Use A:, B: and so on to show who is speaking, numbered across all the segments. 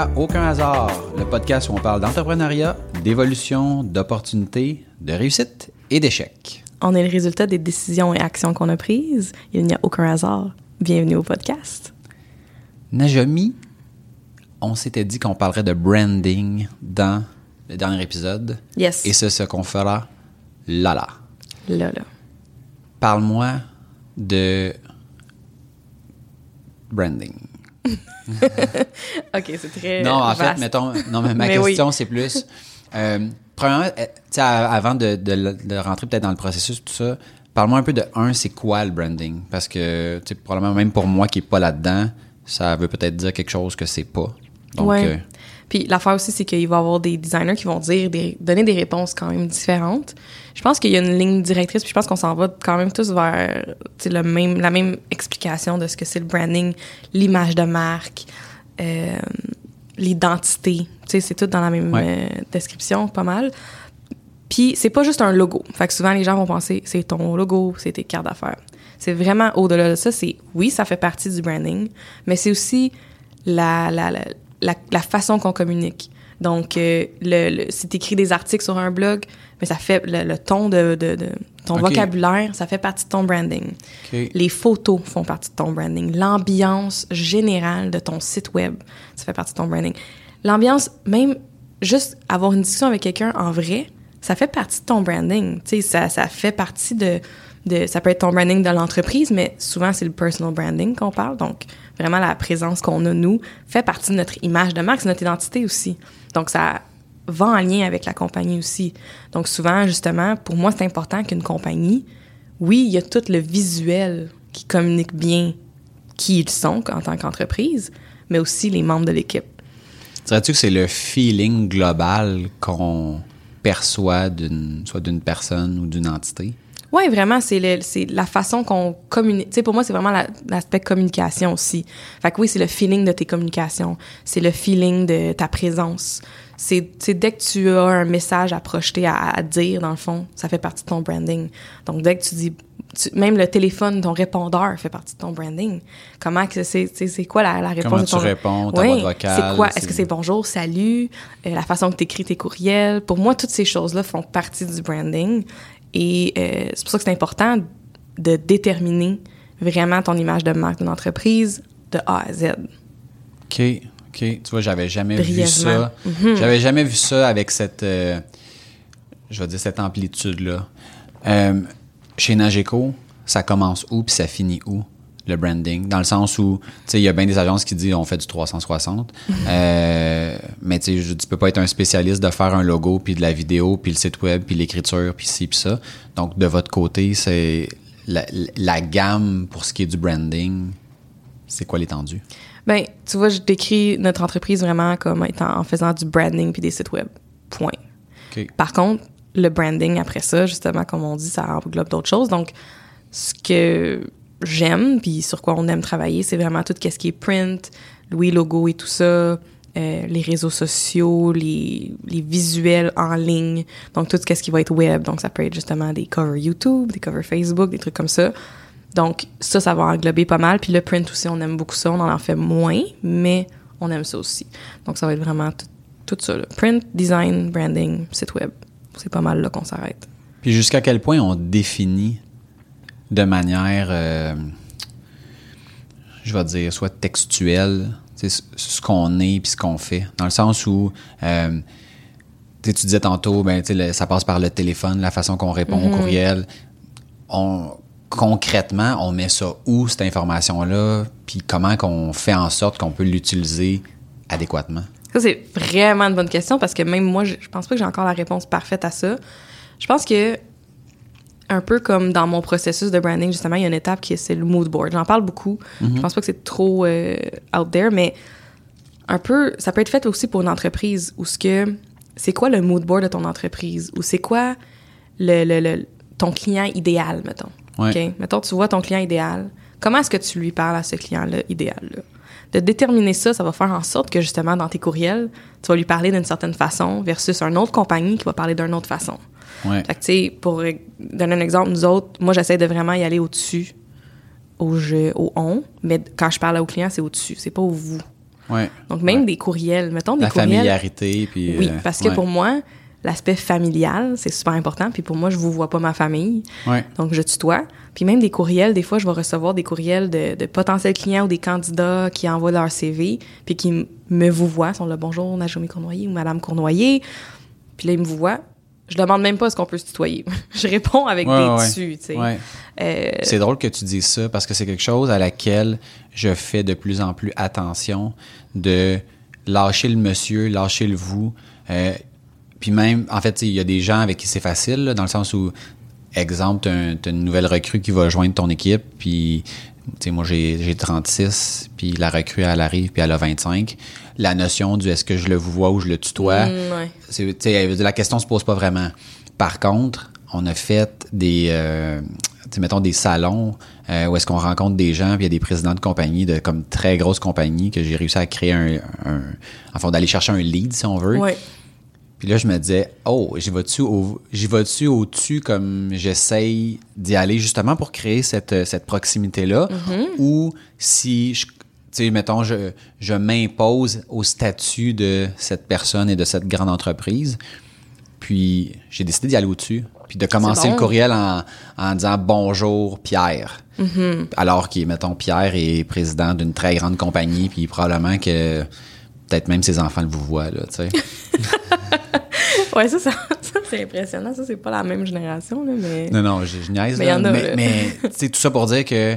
A: À Aucun hasard, le podcast où on parle d'entrepreneuriat, d'évolution, d'opportunités, de réussite et d'échecs.
B: On est le résultat des décisions et actions qu'on a prises. Il n'y a aucun hasard. Bienvenue au podcast.
A: Najami, on s'était dit qu'on parlerait de branding dans le dernier épisode.
B: Yes.
A: Et c'est ce qu'on fera là là.
B: Là, là.
A: Parle-moi de branding.
B: OK, c'est très
A: Non, en fait, mettons, non, mais ma
B: Mais oui.
A: question, c'est plus, euh, premièrement, euh, tu sais, à- avant de, de- de rentrer peut-être dans le processus, tout ça, parle-moi un peu de, un, c'est quoi le branding? Parce que, tu sais, probablement même pour moi qui est pas là-dedans, ça veut peut-être dire quelque chose que c'est pas. Donc,
B: ouais.
A: euh,
B: Puis l'affaire aussi, c'est qu'il va y avoir des designers qui vont dire des, donner des réponses quand même différentes. Je pense qu'il y a une ligne directrice, puis je pense qu'on s'en va quand même tous vers le même, la même explication de ce que c'est le branding, l'image de marque, euh, l'identité. C'est tout dans la même
A: Ouais.
B: euh, description, pas mal. Puis c'est pas juste un logo. Fait que souvent les gens vont penser c'est ton logo, c'est tes cartes d'affaires. C'est vraiment au-delà de ça. C'est oui, ça fait partie du branding, mais c'est aussi la, la, la, la, la façon qu'on communique. Donc, euh, le, le- si tu écris des articles sur un blog, mais ça fait le, le ton de, de, de ton vocabulaire, ça fait partie de ton branding. Les photos font partie de ton branding. L'ambiance générale de ton site web, ça fait partie de ton branding. L'ambiance, même juste avoir une discussion avec quelqu'un en vrai, ça fait partie de ton branding. Tu sais, ça, ça fait partie de, Ça peut être ton branding de l'entreprise, mais souvent, c'est le personal branding qu'on parle. Donc, vraiment, la présence qu'on a, nous, fait partie de notre image de marque, c'est notre identité aussi. Donc, ça va en lien avec la compagnie aussi. Donc, souvent, justement, pour moi, c'est important qu'une compagnie, oui, il y a tout le visuel qui communique bien qui ils sont en tant qu'entreprise, mais aussi les membres de l'équipe.
A: Dirais-tu que c'est le feeling global qu'on perçoit soit d'une personne ou d'une entité?
B: Oui, vraiment, c'est la façon qu'on communique. Tu sais, pour moi, c'est vraiment la- l'aspect communication aussi. Fait que oui, c'est le feeling de tes communications. C'est le feeling de ta présence. C'est dès que tu as un message à projeter, à, à dire, dans le fond, ça fait partie de ton branding. Donc, dès que tu dis... tu- même le téléphone, ton répondeur fait partie de ton branding. Comment que c'est... tu C'est quoi la, la réponse
A: Comment
B: de
A: tu
B: ton...
A: réponds, ta
B: Oui, C'est quoi? Est-ce que c'est bonjour, salut, euh, la façon que tu écris tes courriels? Pour moi, toutes ces choses-là font partie du branding. Et euh, c'est pour ça que c'est important de déterminer vraiment ton image de marque d'une entreprise de A à Z.
A: OK, OK. Tu vois, j'avais jamais vu ça. J'avais jamais vu ça avec cette, euh, je vais dire, cette amplitude-là. Euh, chez Nageco, ça commence où puis ça finit où, le branding? Dans le sens où, tu sais, il y a bien des agences qui disent on fait du 360. Euh, mais tu sais, tu peux pas être un spécialiste de faire un logo puis de la vidéo puis le site web puis l'écriture puis ci puis ça. Donc, de votre côté, c'est la, la gamme pour ce qui est du branding, c'est quoi l'étendue?
B: Ben, tu vois, je décris notre entreprise vraiment comme étant en faisant du branding puis des sites web. Point. Par contre, le branding après ça, justement, comme on dit, ça englobe d'autres choses. Donc, ce que j'aime, puis sur quoi on aime travailler, c'est vraiment tout ce qui est print, oui, logo et tout ça, euh, les réseaux sociaux, les, visuels en ligne, donc tout ce qui va être web. Donc, ça peut être justement des covers YouTube, des covers Facebook, des trucs comme ça. Donc, ça, ça va englober pas mal. Puis le print aussi, on aime beaucoup ça. On en fait moins, mais on aime ça aussi. Donc, ça va être vraiment tout, tout ça. là. Print, design, branding, site web. C'est pas mal là qu'on s'arrête.
A: Puis jusqu'à quel point on définit de manière, euh, je vais dire, soit textuelle, ce qu'on est puis ce qu'on fait. Dans le sens où, euh, tu sais, tu disais tantôt, ben, le- ça passe par le téléphone, la façon qu'on répond au courriel. On, concrètement, on met ça où, cette information-là, puis comment qu'on fait en sorte qu'on peut l'utiliser adéquatement?
B: Ça, c'est vraiment une bonne question parce que même moi, je, je pense pas que j'ai encore la réponse parfaite à ça. Je pense que, un peu comme dans mon processus de branding, justement, il y a une étape qui est c'est le mood board. J'en parle beaucoup. Je pense pas que c'est trop euh, out there, mais un peu, ça peut être fait aussi pour une entreprise où ce que c'est quoi le mood board de ton entreprise? Ou c'est quoi le, le- le- ton client idéal, mettons?
A: Ouais.
B: OK? Mettons, tu vois ton client idéal. Comment est-ce que tu lui parles à ce client-là idéal-là? De déterminer ça, ça va faire en sorte que justement, dans tes courriels, tu vas lui parler d'une certaine façon versus une autre compagnie qui va parler d'une autre façon.
A: Ouais.
B: Fait que, tu sais, pour donner un exemple, nous autres, moi, j'essaie de vraiment y aller au-dessus, au je, au on, mais quand je parle au client, c'est au-dessus, c'est pas au vous.
A: Ouais.
B: Donc, même
A: Ouais.
B: des courriels, mettons des
A: La
B: courriels.
A: familiarité, puis...
B: Oui,
A: euh,
B: parce que pour moi, l'aspect familial, c'est super important. Puis pour moi, je vous vois pas ma famille.
A: Ouais.
B: Donc, je tutoie. Puis même des courriels, des fois, je vais recevoir des courriels de, de potentiels clients ou des candidats qui envoient leur CV, puis qui me vous voient, sont là, bonjour, Naomi Cournoyer ou Madame Cournoyer. Puis là, ils me vous voient. Je demande même pas est-ce qu'on peut se tutoyer. je réponds avec
A: Ouais,
B: des
A: ouais,
B: dessus, tu sais.
A: Ouais.
B: Euh,
A: C'est drôle que tu dises ça parce que c'est quelque chose à laquelle je fais de plus en plus attention de lâcher le monsieur, lâcher le vous. Euh, puis même, en fait, il y a des gens avec qui c'est facile, là, dans le sens où, exemple, tu as une nouvelle recrue qui va joindre ton équipe, puis, tu sais, moi, j'ai j'ai 36, puis la recrue, elle arrive, puis elle a 25. La notion du est-ce que je le vois ou je le tutoie,
B: Mm, ouais.
A: la question se pose pas vraiment. Par contre, on a fait des, euh, mettons des salons euh, où est-ce qu'on rencontre des gens, puis il y a des présidents de compagnies, de comme très grosses compagnies, que j'ai réussi à créer un, un enfin d'aller chercher un lead si on veut.
B: ouais.
A: Puis là, je me disais, oh, j'y vais-tu au, j'y vais-tu au-dessus comme j'essaye d'y aller justement pour créer cette, cette proximité-là, ou si, je, tu sais, mettons, je, je m'impose au statut de cette personne et de cette grande entreprise. Puis j'ai décidé d'y aller au-dessus, puis de commencer
B: bon.
A: le courriel en, en disant bonjour Pierre. Alors qu'il, mettons, Pierre est président d'une très grande compagnie, puis probablement que peut-être même ses enfants le vous voient, là, tu sais.
B: Ouais, ça, ça, ça, c'est impressionnant. Ça, c'est pas la même génération, là, mais.
A: Non, non, je, je niaise.
B: Mais
A: là.
B: y en a,
A: mais, mais, sais, tout ça pour dire que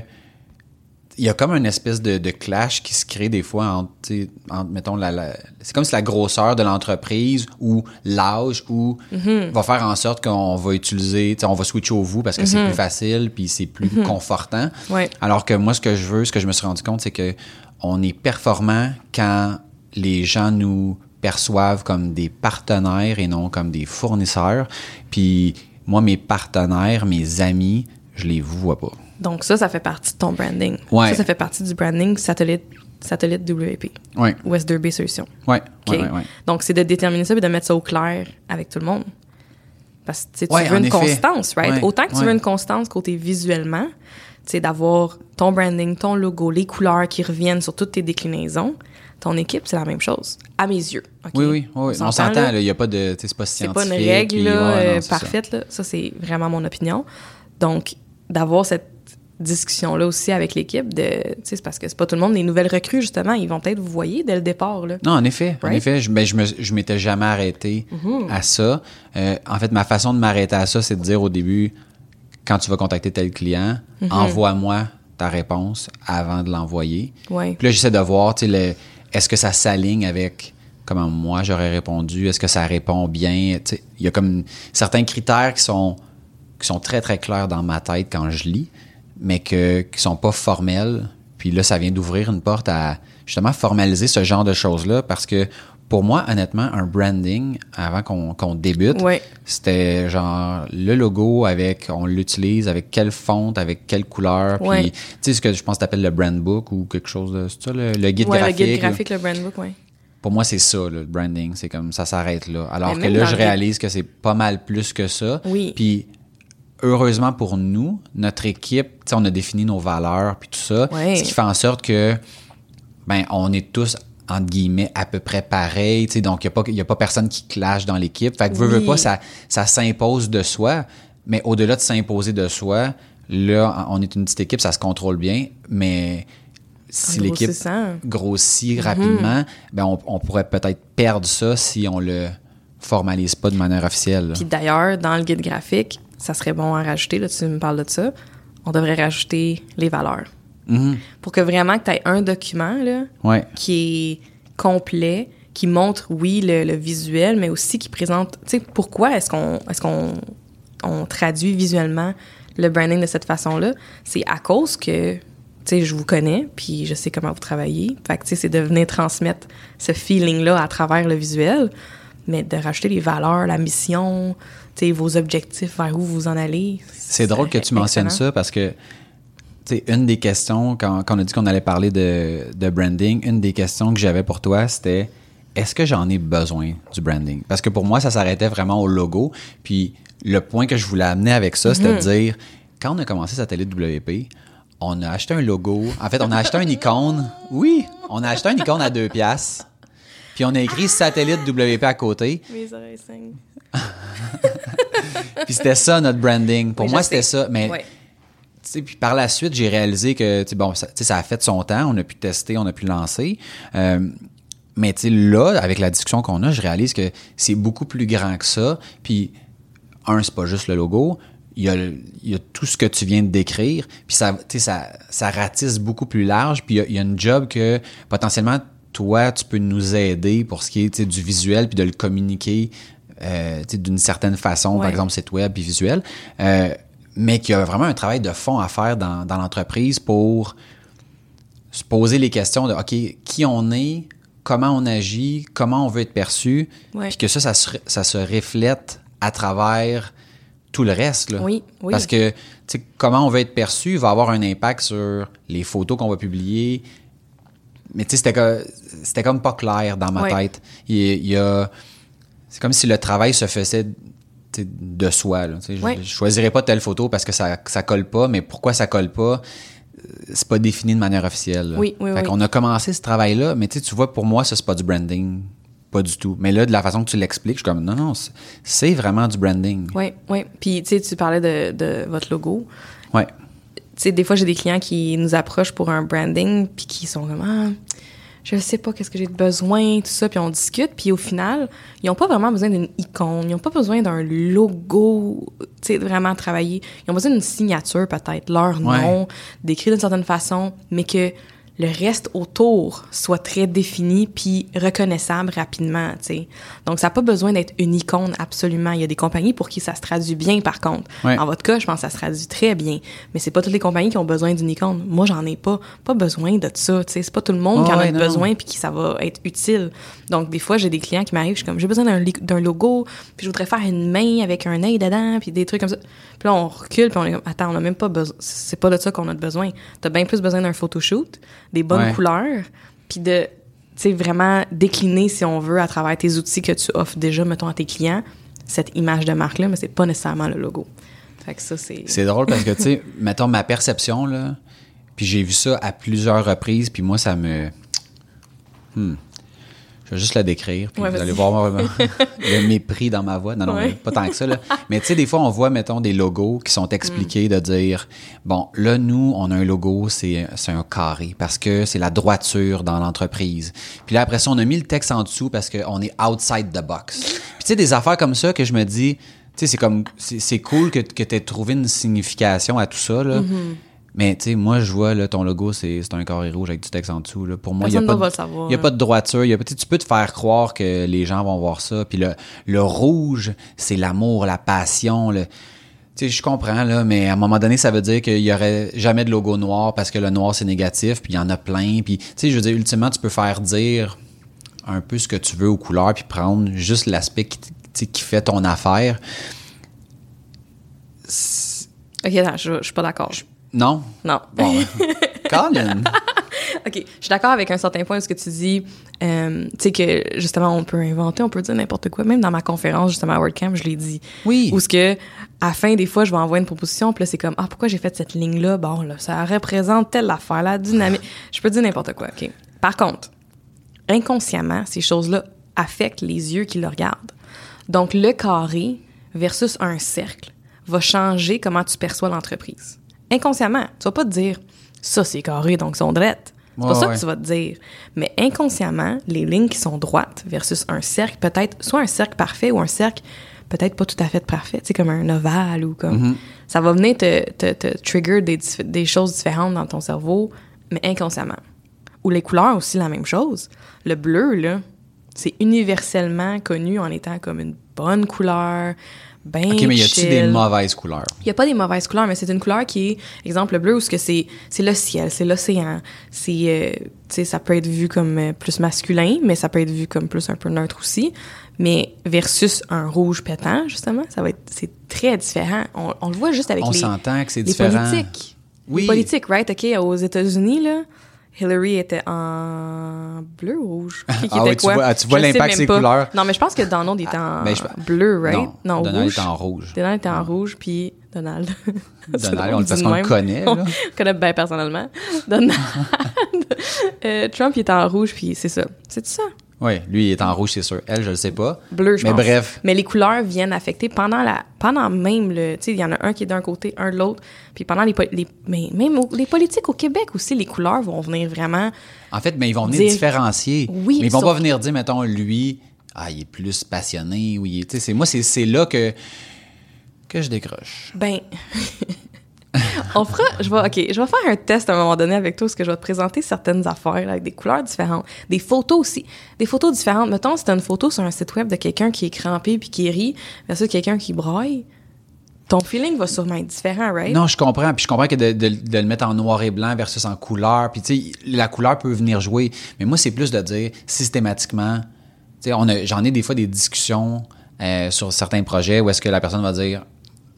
A: il y a comme une espèce de, de clash qui se crée des fois entre, tu sais, entre, mettons, la, la- c'est comme si la grosseur de l'entreprise ou l'âge ou
B: Mm-hmm.
A: va faire en sorte qu'on va utiliser, tu sais, on va switcher au vous parce que c'est plus facile puis c'est plus confortant.
B: Mm-hmm. Ouais.
A: Alors que moi, ce que je veux, ce que je me suis rendu compte, c'est que on est performant quand les gens nous perçoivent comme des partenaires et non comme des fournisseurs. Puis moi, mes partenaires, mes amis, je les vois pas.
B: Donc, ça, ça fait partie de ton branding.
A: Ouais.
B: Ça, ça fait partie du branding satellite, satellite WP,
A: Ouais,
B: West Derby Solutions.
A: ouais,
B: OK?
A: ouais, ouais.
B: Donc, c'est de déterminer ça et de mettre ça au clair avec tout le monde. Parce que tu veux une
A: effet.
B: constance, right? Autant que tu veux une constance côté visuellement, sais, d'avoir ton branding, ton logo, les couleurs qui reviennent sur toutes tes déclinaisons. Ton équipe, c'est la même chose, à mes yeux.
A: Oui, oui, oui. On s'entend, il n'y a pas de. C'est pas
B: C'est
A: scientifique.
B: pas une règle
A: puis-
B: là,
A: ouais, non,
B: euh,
A: c'est ça.
B: parfaite. Là. Ça, c'est vraiment mon opinion. Donc, d'avoir cette discussion-là aussi avec l'équipe, de, c'est parce que c'est pas tout le monde, les nouvelles recrues, justement, ils vont peut-être vous voyez dès le départ. Là.
A: Non, en effet, en effet, je, ben, je m'étais jamais arrêté
B: Mm-hmm.
A: à ça. Euh, en fait, ma façon de m'arrêter à ça, c'est de dire au début, quand tu vas contacter tel client,
B: Mm-hmm.
A: envoie-moi ta réponse avant de l'envoyer.
B: Ouais.
A: Puis là, j'essaie de voir, tu sais, est-ce que ça s'aligne avec comment moi j'aurais répondu, est-ce que ça répond bien? Il y a comme certains critères qui sont, qui sont très, très clairs dans ma tête quand je lis, mais que, qui sont pas formels. Puis là, ça vient d'ouvrir une porte à justement formaliser ce genre de choses-là parce que pour moi, honnêtement, un branding, avant qu'on débute, c'était genre le logo avec, on l'utilise avec quelle fonte, avec quelle couleur. Puis, tu sais, ce que je pense que t'appelles le brand book ou quelque chose de c'est ça, le, le guide graphique.
B: le guide
A: là.
B: graphique, le brand book, ouais.
A: Pour moi, c'est ça, le branding. C'est comme ça s'arrête là. Alors que là, je réalise que c'est pas mal plus que ça.
B: Oui.
A: Puis, heureusement pour nous, notre équipe, tu sais, on a défini nos valeurs puis tout ça. Ce qui fait en sorte que, ben, on est tous entre guillemets à peu près pareil, donc il n'y a, a pas personne qui clash dans l'équipe. Fait que
B: Oui.
A: pas, ça, ça s'impose de soi, mais au-delà de s'imposer de soi, là, on est une petite équipe, ça se contrôle bien, mais si l'équipe grossit rapidement, ben on, on pourrait peut-être perdre ça si on le formalise pas de manière officielle. là.
B: Puis d'ailleurs, dans le guide graphique, ça serait bon à rajouter, là, tu me parles de ça, on devrait rajouter les valeurs.
A: Mhm.
B: Pour que vraiment que tu aies un document, là,
A: Ouais.
B: qui est complet, qui montre, oui, le, le visuel, mais aussi qui présente, tu sais, pourquoi est-ce qu'on est qu'on on traduit visuellement le branding de cette façon-là? C'est à cause que, tu sais, je vous connais, puis je sais comment vous travaillez. Fait que, tu sais, c'est de venir transmettre ce feeling-là à travers le visuel, mais de rajouter les valeurs, la mission, tu sais, vos objectifs, vers où vous en allez.
A: C'est drôle que tu mentionnes
B: excellent.
A: ça parce que sais, une des questions, quand, quand on a dit qu'on allait parler de, de branding, une des questions que j'avais pour toi, c'était est-ce que j'en ai besoin du branding? Parce que pour moi, ça s'arrêtait vraiment au logo. Puis le point que je voulais amener avec ça, c'était de dire quand on a commencé Satellite WP, on a acheté un logo. En fait, on a acheté une icône. Oui, on a acheté un icône à deux piastres, puis on a écrit satellite WP à côté.
B: Mes oreilles saignent.
A: Puis c'était ça notre branding. Pour
B: Oui,
A: moi, c'était ça. Mais
B: Ouais.
A: Puis par la suite, j'ai réalisé que bon, ça, a fait son temps. On a pu tester, on a pu lancer. Euh, mais là, avec la discussion qu'on a, je réalise que c'est beaucoup plus grand que ça. Puis un, c'est pas juste le logo. Il y, a, le- il y a tout ce que tu viens de décrire. Puis ça, ça, ça ratisse beaucoup plus large. Puis il y a- il y, a une job que potentiellement, toi, tu peux nous aider pour ce qui est du visuel puis de le communiquer euh, d'une certaine façon, par exemple, site web puis visuel. Euh, mais qu'il y a vraiment un travail de fond à faire dans, dans l'entreprise pour se poser les questions de OK, qui on est, comment on agit, comment on veut être perçu,
B: Ouais.
A: puis que ça, ça se, ça se reflète à travers tout le reste. Là.
B: Oui, oui.
A: Parce que comment on veut être perçu va avoir un impact sur les photos qu'on va publier. Mais tu sais, c'était comme pas clair dans ma
B: Ouais.
A: tête. Il, y a- il y a, c'est comme si le travail se faisait de soi. Là, je, je choisirais pas telle photo parce que ça, ça colle pas, mais pourquoi ça colle pas? euh, C'est pas défini de manière officielle. là.
B: Oui, oui,
A: Fait
B: oui.
A: qu'on a commencé ce travail-là, mais tu vois, pour moi, ça, c'est pas du branding. Pas du tout. Mais là, de la façon que tu l'expliques, je suis comme, non, non, c'est- vraiment du branding.
B: Oui, oui. Puis, tu sais, tu parlais de, de votre logo.
A: Ouais.
B: Tu sais, des fois, j'ai des clients qui nous approchent pour un branding, puis qui sont comme, ah, je sais pas qu'est-ce que j'ai de besoin, tout ça, puis on discute, puis au final, ils ont pas vraiment besoin d'une icône, ils ont pas besoin d'un logo, tu sais, vraiment travaillé. Ils ont besoin d'une signature, peut-être, leur
A: Ouais.
B: nom, décrit d'une certaine façon, mais que le reste autour soit très défini puis reconnaissable rapidement, tu sais. Donc, ça n'a pas besoin d'être une icône, absolument. Il y a des compagnies pour qui ça se traduit bien, par contre.
A: Ouais.
B: En votre cas, je pense que ça se traduit très bien. Mais c'est pas toutes les compagnies qui ont besoin d'une icône. Moi, j'en ai pas. Pas besoin de ça, tu sais. C'est pas tout le monde qui
A: Ah
B: en a besoin puis qui ça va être utile. Donc, des fois, j'ai des clients qui m'arrivent, je suis comme, j'ai besoin d'un logo, puis je voudrais faire une main avec un œil dedans, puis des trucs comme ça. Puis là, on recule, puis on est comme, attends, on a même pas besoin, c'est pas de ça qu'on a besoin. T'as bien plus besoin d'un photoshoot, des bonnes
A: Ouais.
B: couleurs, puis de, vraiment décliner, si on veut, à travers tes outils que tu offres déjà, mettons, à tes clients, cette image de marque-là, mais c'est pas nécessairement le logo. Fait que ça, c'est...
A: C'est drôle parce que, tu sais, mettons ma perception, là, puis j'ai vu ça à plusieurs reprises, puis moi, ça me. Hmm. Je vais juste la décrire, puis
B: Ouais,
A: vous allez voir le mépris dans ma voix. Non, non,
B: Ouais.
A: pas tant que ça, là. Mais tu sais, des fois, on voit, mettons, des logos qui sont expliqués de dire bon, là, nous, on a un logo, c'est un carré, parce que c'est la droiture dans l'entreprise. Puis là, après ça, on a mis le texte en dessous parce qu'on est outside the box. Puis tu sais, des affaires comme ça que je me dis, tu sais, c'est comme, c'est c'est cool que, que tu aies trouvé une signification à tout ça, là.
B: Mm-hmm.
A: Mais tu sais, moi, je vois, là, ton logo, c'est un carré rouge avec du texte en dessous. Là. Pour moi, il n'y a, pas de- y a pas de droiture. Y a, tu peux te faire croire que les gens vont voir ça. Puis le, le rouge, c'est l'amour, la passion. Le... Tu sais, je comprends, là, mais à un moment donné, ça veut dire qu'il y aurait jamais de logo noir parce que le noir, c'est négatif, puis il y en a plein. Puis, tu sais, je veux dire, ultimement, tu peux faire dire un peu ce que tu veux aux couleurs, puis prendre juste l'aspect qui, qui fait ton affaire.
B: OK, attends, je, je suis pas d'accord.
A: Non?
B: Non.
A: Bon, Colin!
B: OK, je suis d'accord avec un certain point de ce que tu dis. Euh, tu sais que, justement, on peut inventer, on peut dire n'importe quoi. Même dans ma conférence, justement, à WordCamp, je l'ai dit.
A: Oui.
B: Où ce que, à la fin, des fois, je vais envoyer une proposition, puis là, c'est comme, ah, pourquoi j'ai fait cette ligne-là? Bon, là, ça représente telle affaire, la dynamique. Je peux dire n'importe quoi, OK? Par contre, inconsciemment, ces choses-là affectent les yeux qui le regardent. Donc, le carré versus un cercle va changer comment tu perçois l'entreprise. Inconsciemment, tu vas pas te dire ça c'est carré donc sont drettes. C'est pas ça
A: ouais.
B: que tu vas te dire. Mais inconsciemment, les lignes qui sont droites versus un cercle, peut-être soit un cercle parfait ou un cercle peut-être pas tout à fait parfait, c'est comme un ovale ou comme
A: Mm-hmm.
B: ça va venir te, te, te trigger des, des choses différentes dans ton cerveau, mais inconsciemment. Ou les couleurs aussi la même chose. Le bleu là, c'est universellement connu en étant comme une bonne couleur, ben
A: OK, mais y a-tu des mauvaises couleurs?
B: Il n'y a pas des mauvaises couleurs, mais c'est une couleur qui est, exemple, le bleu, où c'est, le ciel, c'est l'océan. C'est, euh, sais, ça peut être vu comme euh, plus masculin, mais ça peut être vu comme plus un peu neutre aussi. Mais versus un rouge pétant, justement, ça va être, c'est très différent. On, on le voit juste avec
A: On
B: les,
A: s'entend que c'est
B: les
A: différent.
B: politiques.
A: Oui.
B: Les politiques, right? OK, aux États-Unis, là, Hillary était en bleu ou rouge? Qui, qui
A: Ah
B: était
A: oui, tu vois- tu vois l'impact couleurs.
B: Non, mais je pense que Donald était en
A: ben, je-
B: bleu, right?
A: Non, Donald
B: rouge.
A: était en rouge.
B: Donald était en rouge, puis Donald.
A: Donald, on- parce
B: dit
A: qu'on le connaît,
B: On
A: là.
B: le connaît bien personnellement. Donald. Euh, Trump, il est en rouge, puis c'est ça. C'est ça?
A: Oui, lui, il est en rouge, c'est sûr. Elle, je le sais pas.
B: Bleu, je
A: Mais
B: pense.
A: bref.
B: Mais les couleurs viennent affecter pendant la pendant même le tu sais il y en a un qui est d'un côté, un de l'autre. Puis pendant les, les mais même au- les politiques au Québec aussi les couleurs vont venir vraiment
A: En fait, mais ils vont venir
B: Dire-
A: différencier.
B: Oui,
A: mais ils vont pas venir dire, mettons, lui, ah, il est plus passionné, ou il est. tu sais, c'est- moi, c'est c'est là que, que je décroche.
B: ben on fera je vais OK, je vais faire un test à un moment donné avec toi parce que je vais te présenter certaines affaires avec des couleurs différentes, des photos aussi, des photos différentes. Mettons si t'as une photo sur un site web de quelqu'un qui est crampé puis qui rit versus quelqu'un qui braille, ton feeling va sûrement être différent, right?
A: Non, je comprends. Puis je comprends que de, le mettre en noir et blanc versus en couleur. Puis tu sais, la couleur peut venir jouer. Mais moi, c'est plus de dire systématiquement. Tu sais, j'en ai des fois des discussions euh, sur certains projets où est-ce que la personne va dire,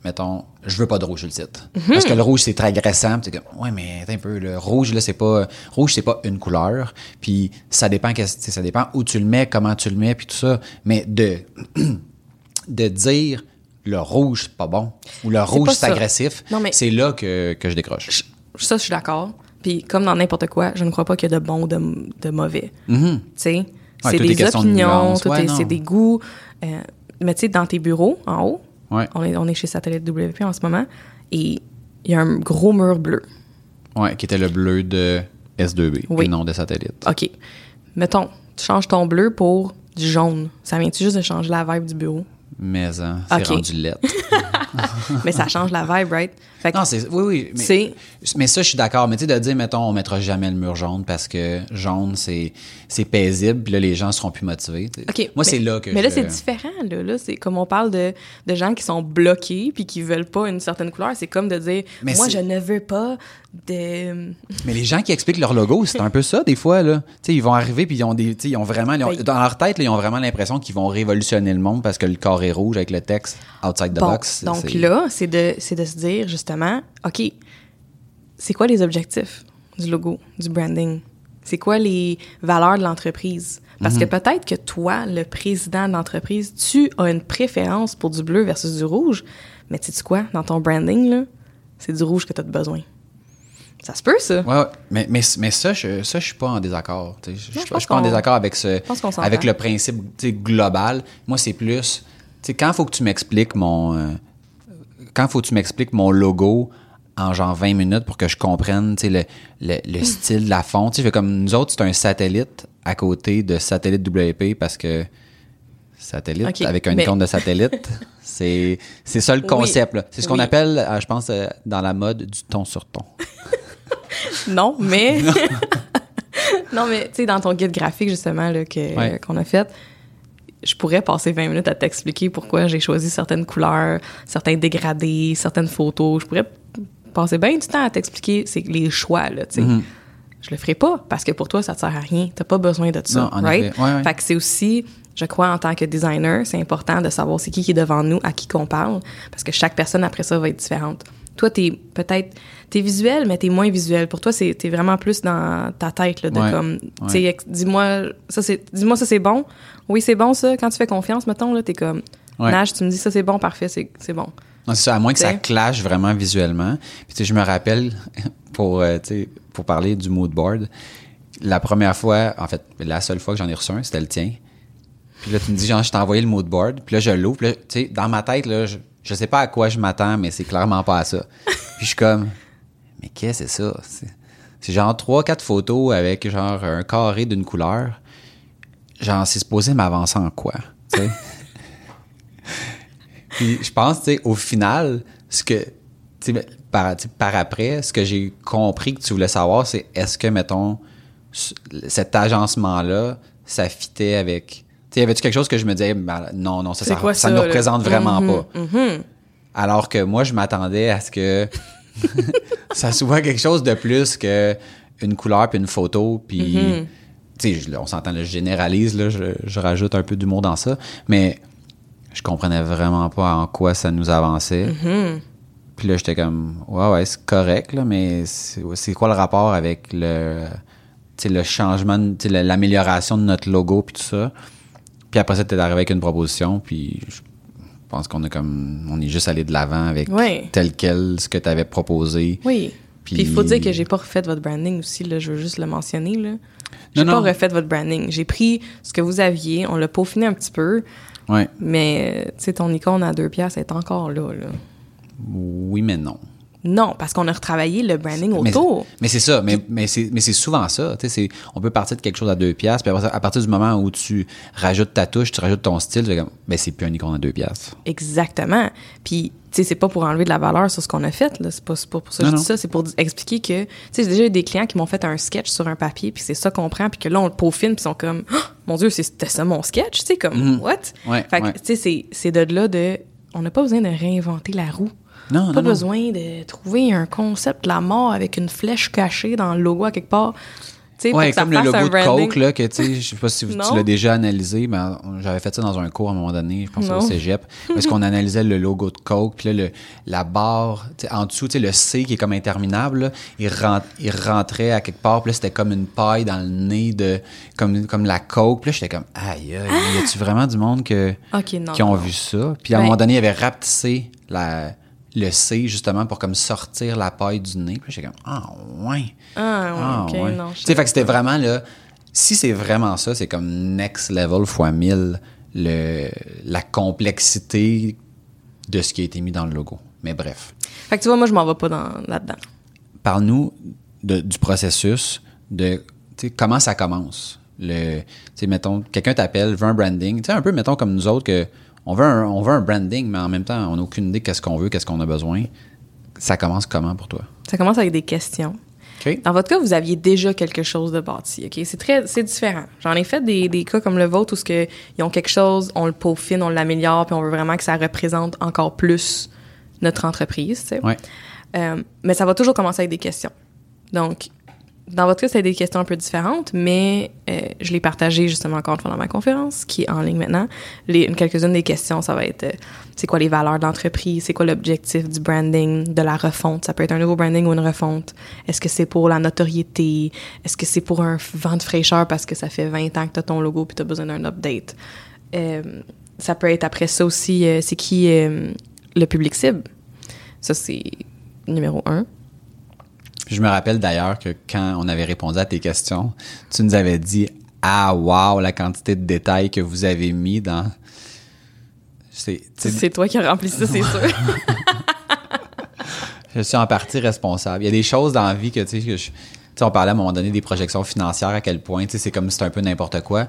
A: mettons, je veux pas de rouge sur le site. Parce que le rouge, c'est très agressant. T'es comme, ouais, mais attends un peu, le rouge, là, c'est pas, rouge, c'est pas une couleur. Puis ça dépend, tu ça dépend où tu le mets, comment tu le mets, puis tout ça. Mais de, de dire, le rouge, c'est pas bon. Ou le rouge, c'est agressif. C'est là que, que je décroche.
B: Ça, je suis d'accord. Puis comme dans n'importe quoi, je ne crois pas qu'il y a de bon ou de, de mauvais.
A: Mhm.
B: Tu sais,
A: Ouais,
B: c'est des
A: de
B: opinions,
A: Ouais,
B: c'est des goûts. Euh, mais tu sais, dans tes bureaux, en haut,
A: Ouais.
B: on est, on est chez Satellite WP en ce moment, et il y a un gros mur bleu.
A: Ouais, qui était le bleu de S2B,
B: Oui.
A: et non de satellite.
B: OK. Mettons, tu changes ton bleu pour du jaune. Ça vient-tu juste de changer la vibe du bureau?
A: Mais hein, c'est rendu lettre.
B: mais ça change la vibe, right? Fait que
A: Non, c'est. Oui, oui. Mais, ça, je suis d'accord. Mais tu sais, de dire, mettons, on mettra jamais le mur jaune parce que jaune, c'est c'est paisible, puis là, les gens seront plus motivés. tu sais.
B: OK.
A: Moi, c'est là que
B: Mais
A: je...
B: là, c'est différent. Là, là c'est comme on parle de, de gens qui sont bloqués puis qui veulent pas une certaine couleur. C'est comme de dire
A: Mais
B: Moi, je ne veux pas de.
A: Mais les gens qui expliquent leur logo, c'est un peu ça, des fois, là. Tu sais, ils vont arriver, puis ils ont des. Ils ont vraiment. ils ont-
B: Oui.
A: dans leur tête, là, ils ont vraiment l'impression qu'ils vont révolutionner le monde parce que le corps est rouge avec le texte outside the
B: Bon,
A: box.
B: donc
A: c'est-
B: là, c'est de, c'est de se dire justement OK, c'est quoi les objectifs du logo, du branding? C'est quoi les valeurs de l'entreprise? Parce
A: Mhm.
B: que peut-être que toi, le président de l'entreprise, tu as une préférence pour du bleu versus du rouge, mais tu sais quoi? Dans ton branding, c'est du rouge que tu as besoin. Ça se peut, ça?
A: Ouais, mais, mais, mais ça, je, ça, je suis pas en désaccord. Je, je suis pas-
B: pense
A: je suis pas en désaccord avec ce, avec le principe global. Moi, c'est plus, quand faut que tu m'expliques mon, euh, quand faut que tu m'expliques mon logo en genre 20 minutes pour que je comprenne, le, le, le style, la fond. Tu sais, je fais comme nous autres, c'est un satellite à côté de satellite WP parce que satellite avec un
B: mais-
A: icône de satellite, c'est, ça le concept. C'est ce qu'on
B: oui.
A: appelle, euh, je pense, euh, dans la mode du ton sur ton.
B: Non, mais. non, mais tu sais, dans ton guide graphique, justement, là, que,
A: Ouais.
B: qu'on a fait, je pourrais passer 20 minutes à t'expliquer pourquoi j'ai choisi certaines couleurs, certains dégradés, certaines photos. Je pourrais passer bien du temps à t'expliquer c'est les choix, là, tu sais.
A: Mm-hmm.
B: Je le ferai pas parce que pour toi, ça te sert à rien. T'as pas besoin de ça,
A: Non, en
B: right?
A: effet. Ouais, ouais.
B: Fait que c'est aussi, je crois, en tant que designer, c'est important de savoir c'est qui qui est devant nous, à qui qu'on parle, parce que chaque personne après ça va être différente. Toi, t'es peut-être, t'es visuel, mais t'es moins visuel. Pour toi, c'est, t'es vraiment plus dans ta tête, là, de
A: Ouais,
B: comme,
A: ouais.
B: dis-moi, ça c'est, dis-moi ça c'est bon. Oui, c'est bon ça. Quand tu fais confiance, mettons, là, t'es comme,
A: Ouais.
B: Nage, tu me dis ça c'est bon, parfait, c'est, c'est bon.
A: Non, c'est ça, à moins que ça clash vraiment visuellement. Puis, tu sais, je me rappelle, pour, euh, pour parler du mood board, la première fois, en fait, la seule fois que j'en ai reçu un, c'était le tien. Puis là, tu me dis, genre, je t'ai envoyé le mood board. Puis là, je l'ouvre. Puis là, tu sais, dans ma tête, là, je, je sais pas à quoi je m'attends, mais c'est clairement pas à ça. Puis je suis comme, mais qu'est-ce que c'est ça? C'est, genre trois, quatre photos avec genre un carré d'une couleur. Genre, c'est supposé m'avancer en quoi? Puis je pense, tu sais, au final, ce que, tu sais, par, par après, ce que j'ai compris que tu voulais savoir, c'est est-ce que, mettons, cet agencement-là, ça fitait avec. Tu avait-tu quelque chose que je me disais, ben, non, non, ça, ça,
B: quoi
A: ça
B: ça,
A: représente vraiment
B: Mhm,
A: pas. Alors que moi, je m'attendais à ce que ça soit quelque chose de plus que une couleur puis une photo puis
B: Mm-hmm.
A: tu sais je- on s'entend je généralise là, je, je rajoute un peu d'humour dans ça mais je comprenais vraiment pas en quoi ça nous avançait
B: Mm-hmm.
A: puis là j'étais comme ouais ouais c'est correct là mais c'est quoi le rapport avec le le changement l'amélioration de notre logo puis tout ça? Puis après ça t'es arrivé avec une proposition puis je- pense qu'on a comme on est juste allé de l'avant avec tel quel ce que tu avais proposé.
B: Oui.
A: Puis-
B: il faut dire que j'ai pas refait votre branding aussi, là, je veux juste le mentionner. Là. J'ai pas
A: non.
B: refait votre branding. J'ai pris ce que vous aviez, on l'a peaufiné un petit peu,
A: Ouais.
B: mais tu sais, ton icône à deux piastres est encore là. là.
A: Oui, mais non.
B: Non, parce qu'on a retravaillé le branding autour.
A: mais c'est ça, mais, mais c'est souvent ça. c'est- On peut partir de quelque chose à deux piastres, puis à partir du moment où tu rajoutes ta touche, tu rajoutes ton style, comme, ben c'est plus un icône à deux piastres.
B: Exactement. Puis, tu sais, c'est pas pour enlever de la valeur sur ce qu'on a fait, là. C'est pas, pour ça que je dis ça. C'est pour expliquer que, tu sais, j'ai déjà eu des clients qui m'ont fait un sketch sur un papier, puis c'est ça qu'on prend, puis que là, on le peaufine, puis ils sont comme, Ah, mon Dieu, c'est- c'était ça mon sketch, tu sais, comme, what?
A: Mhm. Ouais,
B: fait que,
A: ouais.
B: tu sais, c'est- c'est de là de, on n'a pas besoin de réinventer la roue.
A: Non,
B: pas
A: non, non.
B: besoin de trouver un concept de la mort avec une flèche cachée dans le logo à quelque part. Tu sais, pour
A: Ouais, comme le logo de. Coke, là, que tu sais, je sais pas si tu l'as déjà analysé, mais j'avais fait ça dans un cours à un moment donné, je pense au cégep, parce qu'on analysait le logo de Coke, puis là, le, la barre, tu sais, en dessous, tu sais, le C qui est comme interminable, là, il, rent- il rentrait à quelque part, puis là, c'était comme une paille dans le nez de, comme, comme la Coke, puis là, j'étais comme, aïe, aïe, y a-tu vraiment du monde que,
B: Ok, non.
A: qui ont
B: non.
A: vu ça? Puis à un moment donné, il avait rapetissé la, le C, justement, pour comme sortir la paille du nez, puis j'étais comme, ah, ouais.
B: Ah, ouais, ok,
A: ouais.
B: non.
A: Tu sais, fait que c'était vraiment là. Si c'est vraiment ça, c'est comme next level fois 1000 le, la complexité de ce qui a été mis dans le logo. Mais bref.
B: Fait que tu vois, moi, je m'en vais pas dans, là-dedans.
A: Parle-nous du processus, de comment ça commence? Le, mettons, quelqu'un t'appelle, veut un branding. Tu sais, un peu, mettons, comme nous autres, que on veut un, on veut un branding, mais en même temps, on n'a aucune idée qu'est-ce qu'on veut, qu'est-ce qu'on a besoin. Ça commence comment pour toi?
B: Ça commence avec des questions. Dans votre cas, vous aviez déjà quelque chose de bâti, OK? C'est très, c'est différent. J'en ai fait des, des cas comme le vôtre où ce que, ils ont quelque chose, on le peaufine, on l'améliore, puis on veut vraiment que ça représente encore plus notre entreprise, tu sais.
A: Ouais.
B: Euh, mais ça va toujours commencer avec des questions. Donc, dans votre cas, c'est des questions un peu différentes, mais euh, je l'ai partagé justement encore une fois dans ma conférence, qui est en ligne maintenant. Quelques-unes des questions, ça va être euh, c'est quoi les valeurs de l'entreprise, c'est quoi l'objectif du branding, de la refonte? Ça peut être un nouveau branding ou une refonte. Est-ce que c'est pour la notoriété? Est-ce que c'est pour un vent de fraîcheur parce que ça fait 20 ans que tu as ton logo puis tu as besoin d'un update? Euh, ça peut être après ça aussi, c'est qui le public cible? Ça, c'est numéro un.
A: Je me rappelle d'ailleurs que quand on avait répondu à tes questions, tu nous avais dit Ah, wow, la quantité de détails que vous avez mis dans. C'est,
B: toi qui as rempli ça, c'est sûr.
A: je suis en partie responsable. Il y a des choses dans la vie que, tu sais, que je- tu sais, on parlait à un moment donné des projections financières, à quel point, tu sais, c'est comme si c'était un peu n'importe quoi.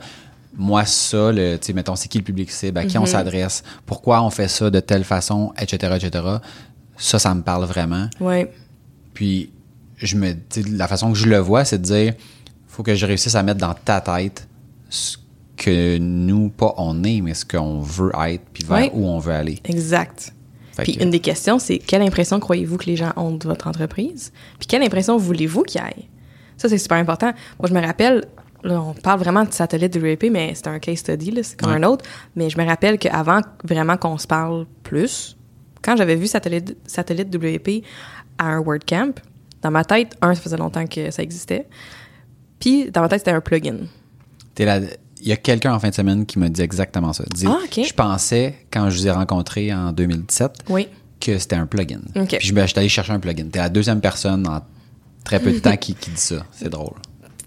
A: Moi, ça, le, tu sais, mettons, c'est qui le public cible, à qui on s'adresse, pourquoi on fait ça de telle façon, etc., etc. Ça, ça me parle vraiment.
B: ouais.
A: Puis, je me, la façon que je le vois, c'est de dire, faut que je réussisse à mettre dans ta tête ce que nous, pas on est, mais ce qu'on veut être, puis vers où on veut aller.
B: Exact.
A: Fait
B: Puis
A: que-
B: une des questions, c'est quelle impression croyez-vous que les gens ont de votre entreprise? Puis quelle impression voulez-vous qu'il y ait? Ça, c'est super important. Moi, je me rappelle, là, on parle vraiment de satellite WP, mais c'est un case study, là, c'est comme un autre. Mais je me rappelle qu'avant vraiment qu'on se parle plus, quand j'avais vu satellite, satellite WP à un WordCamp, dans ma tête, un, ça faisait longtemps que ça existait. Puis, dans ma tête, c'était un plugin.
A: T'es là- Il y a quelqu'un en fin de semaine qui m'a dit exactement ça. Dit,
B: Ah, ok.
A: Je pensais, quand je vous ai rencontré en 2017,
B: Oui.
A: que c'était un plugin.
B: Ok.
A: Puis je me- j'étais allé chercher un plugin. T'es la deuxième personne en très peu de temps qui, qui dit ça. C'est drôle.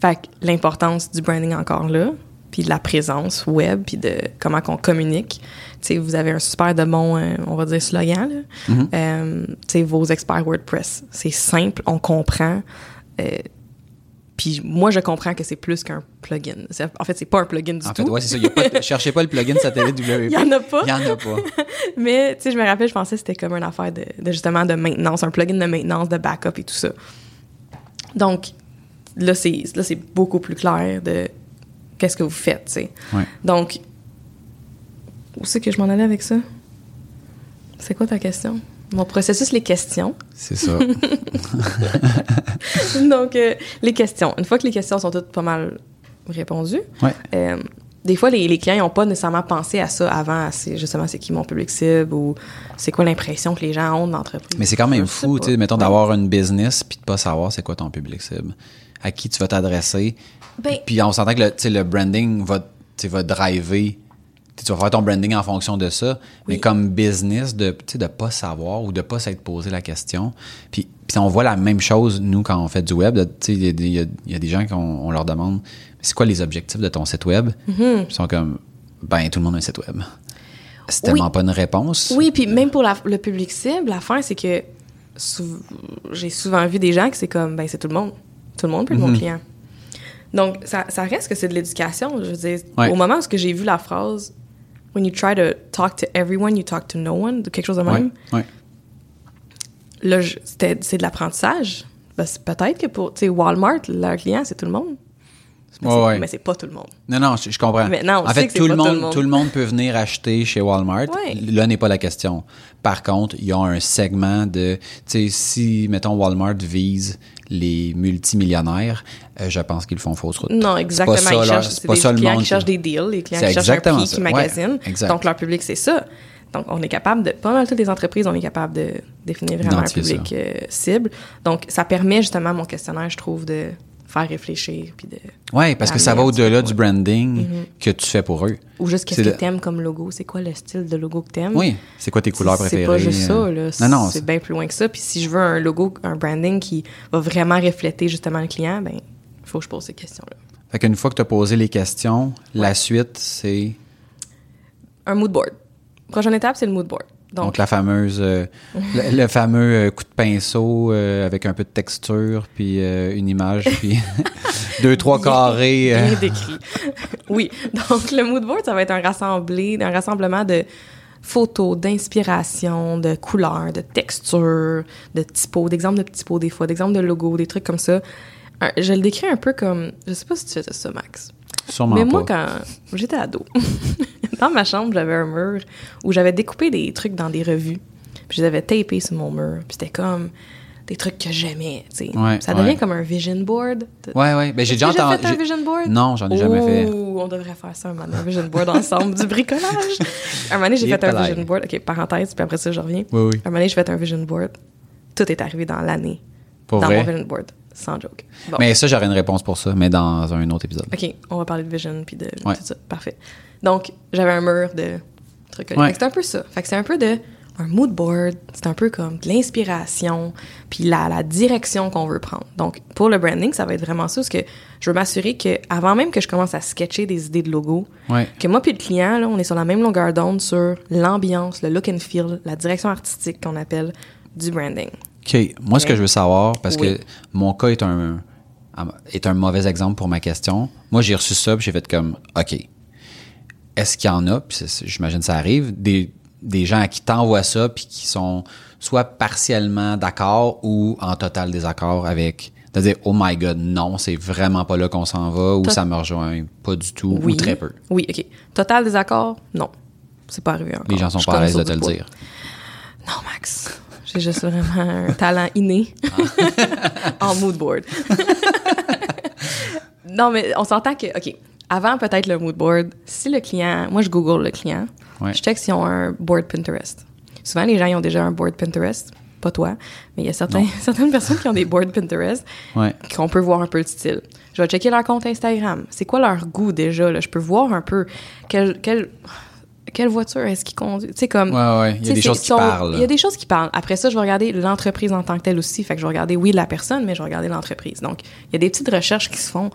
B: Fait que l'importance du branding encore là, puis de la présence web, puis de comment qu'on communique. Tu sais, vous avez un super de bon, euh, on va dire, slogan, là. Euh, sais, vos experts WordPress. C'est simple, on comprend. Euh, puis moi, je comprends que c'est plus qu'un plugin. En fait, c'est pas un plugin du
A: En
B: tout.
A: fait, ouais, c'est ça. Y a pas de- cherchez pas le plugin satellite WP.
B: Il y en a pas.
A: Il y en a pas.
B: Mais, tu sais, je me rappelle, je pensais que c'était comme une affaire de, de, justement de maintenance, un plugin de maintenance, de backup et tout ça. Donc, là, c'est là, c'est beaucoup plus clair de qu'est-ce que vous faites, tu sais.
A: Ouais.
B: Donc, où c'est que je m'en allais avec ça? C'est quoi ta question? Mon processus, les questions.
A: C'est ça.
B: Donc, euh, les questions. Une fois que les questions sont toutes pas mal répondues,
A: Ouais.
B: euh, des fois, les, les clients n'ont pas nécessairement pensé à ça avant, c'est- justement, c'est qui mon public cible ou c'est quoi l'impression que les gens ont de l'entreprise.
A: Mais c'est quand même
B: Je
A: fou, tu sais, mettons,
B: Ouais.
A: d'avoir une business puis de pas savoir c'est quoi ton public cible. À qui tu vas t'adresser.
B: Ben-
A: puis on s'entend que le, le branding va, va driver Tu vas faire ton branding en fonction de ça. Mais comme business, de ne pas savoir ou de pas s'être posé la question. Puis, puis on voit la même chose, nous, quand on fait du web. Il y, a des- il y a- il y a des gens qu'on on leur demande c'est quoi les objectifs de ton site web?
B: Mm-hmm.
A: Ils sont comme ben, tout le monde a un site web. C'est
B: Oui.
A: tellement pas une réponse.
B: Oui, puis même pour la- le public cible, l'affaire, c'est que j'ai souvent vu des gens que c'est comme, ben, c'est tout le monde. Tout le monde peut être
A: Mhm.
B: mon client. Donc, ça, ça reste que c'est de l'éducation. Je veux dire,
A: Ouais.
B: au moment où j'ai vu la phrase « When you try to talk to everyone, you talk to no one », quelque chose de même,
A: ouais.
B: là, c'est de l'apprentissage. Ben, peut-être que pour, Walmart, leur client, c'est tout le monde. Mais
A: Ouais,
B: mais c'est pas tout le monde.
A: Non, non, je, je comprends.
B: On
A: en fait, tout le,
B: tout
A: monde,
B: le monde.
A: tout le monde peut venir acheter chez Walmart.
B: Ouais.
A: Là n'est pas la question. Par contre, ils ont un segment de, tu sais, si mettons Walmart vise les multimillionnaires, euh, je pense qu'ils font fausse route.
B: Non, exactement.
A: pas
B: ils cherchent,
A: c'est pas
B: des clients qui cherchent des deals, les clients qui cherchent un prix,
A: ça.
B: qui magasinent. Donc, leur public, c'est ça. Donc, on est capable de, pas mal toutes les entreprises, on est capable de définir vraiment un public euh, cible. Donc, ça permet justement mon questionnaire, je trouve, de faire réfléchir. Puis de,
A: Ouais, parce que ça va au-delà du branding que tu fais pour eux.
B: ou juste qu'est-ce que
A: le-
B: t'aimes comme logo? C'est quoi le style de logo que t'aimes?
A: Oui, c'est quoi tes couleurs préférées?
B: C'est pas juste ça, là.
A: Non, non,
B: c'est bien plus loin que ça. Puis si je veux un logo, un branding qui va vraiment refléter justement le client, ben, il faut que je pose ces questions-là.
A: Fait qu'une fois que tu as posé les questions, la suite, c'est
B: Un mood board. Prochaine étape, c'est le mood board.
A: Donc,
B: Donc,
A: la fameuse, euh, le, le fameux euh, coup de pinceau euh, avec un peu de texture, puis euh, une image, puis deux, trois carrés. euh,
B: Bien décrit. oui. Donc, le mood board, ça va être un rassemblé, un rassemblement de photos, d'inspiration, de couleurs, de textures, de typos, d'exemples de typos des fois, d'exemples de logos, des trucs comme ça. Je le décris un peu comme, je sais pas si tu faisais ça, Max.
A: Sûrement
B: Mais moi,
A: pas.
B: quand j'étais ado, dans ma chambre, j'avais un mur où j'avais découpé des trucs dans des revues. Puis je les avais tapés sur mon mur. Puis c'était comme des trucs que j'aimais, tu sais.
A: Ouais,
B: ça devient
A: ouais.
B: comme un vision board.
A: Ouais, ouais. Ben, j'ai déjà entendu.
B: fait un vision board?
A: Non, j'en ai jamais fait.
B: Oh, on devrait faire ça un moment, un vision board ensemble, du bricolage. Un moment donné, j'ai fait un vision board. OK, parenthèse, puis après ça, je reviens.
A: Oui, oui.
B: Un moment donné, j'ai fait un vision board. Tout est arrivé dans l'année.
A: Pour
B: dans
A: vrai?
B: mon vision board. Sans joke. Bon.
A: Mais ça, j'aurais une réponse pour ça, mais dans un autre épisode.
B: OK, on va parler de vision puis de
A: Ouais.
B: tout ça. Parfait. Donc, j'avais un mur de trucs.
A: Ouais.
B: C'est un peu ça. Fait que c'est un peu de un mood board, c'est un peu comme de l'inspiration, puis la, la direction qu'on veut prendre. Donc, pour le branding, ça va être vraiment ça, parce que je veux m'assurer que avant même que je commence à sketcher des idées de logo,
A: Ouais.
B: que moi puis le client, là, on est sur la même longueur d'onde sur l'ambiance, le look and feel, la direction artistique qu'on appelle du branding.
A: OK. Moi, ce que je veux savoir, parce
B: Oui.
A: que mon cas est un, est un mauvais exemple pour ma question. Moi, j'ai reçu ça, puis j'ai fait comme, OK. Est-ce qu'il y en a, puis j'imagine que ça arrive, des, des gens à qui t'envoient ça, puis qui sont soit partiellement d'accord ou en total désaccord avec. C'est-à-dire, oh my god, non, c'est vraiment pas là qu'on s'en va, ou
B: Tot-
A: ça me rejoint pas du tout,
B: Oui.
A: ou très peu.
B: Oui, OK. Total désaccord? Non. C'est pas arrivé encore.
A: Les gens sont
B: Je
A: pas à l'aise de te le
B: de
A: dire.
B: Non, Max. J'ai juste vraiment un talent inné en mood board. non, mais on s'entend que, OK, avant peut-être le mood board, si le client, moi je Google le client,
A: Ouais.
B: je check s'ils ont un board Pinterest. Souvent, les gens ils ont déjà un board Pinterest, pas toi, mais il y a certains, certaines personnes qui ont des boards Pinterest
A: Ouais.
B: qu'on peut voir un peu le style. Je vais checker leur compte Instagram. C'est quoi leur goût déjà? Là? Je peux voir un peu quelle, quelle, quelle voiture est-ce qu'ils conduisent. Tu sais, comme.
A: Ouais, ouais. Il y a des choses qui parlent.
B: Il y a des choses qui parlent. Après ça, je vais regarder l'entreprise en tant que telle aussi. Fait que je vais regarder, oui, la personne, mais je vais regarder l'entreprise. Donc, il y a des petites recherches qui se font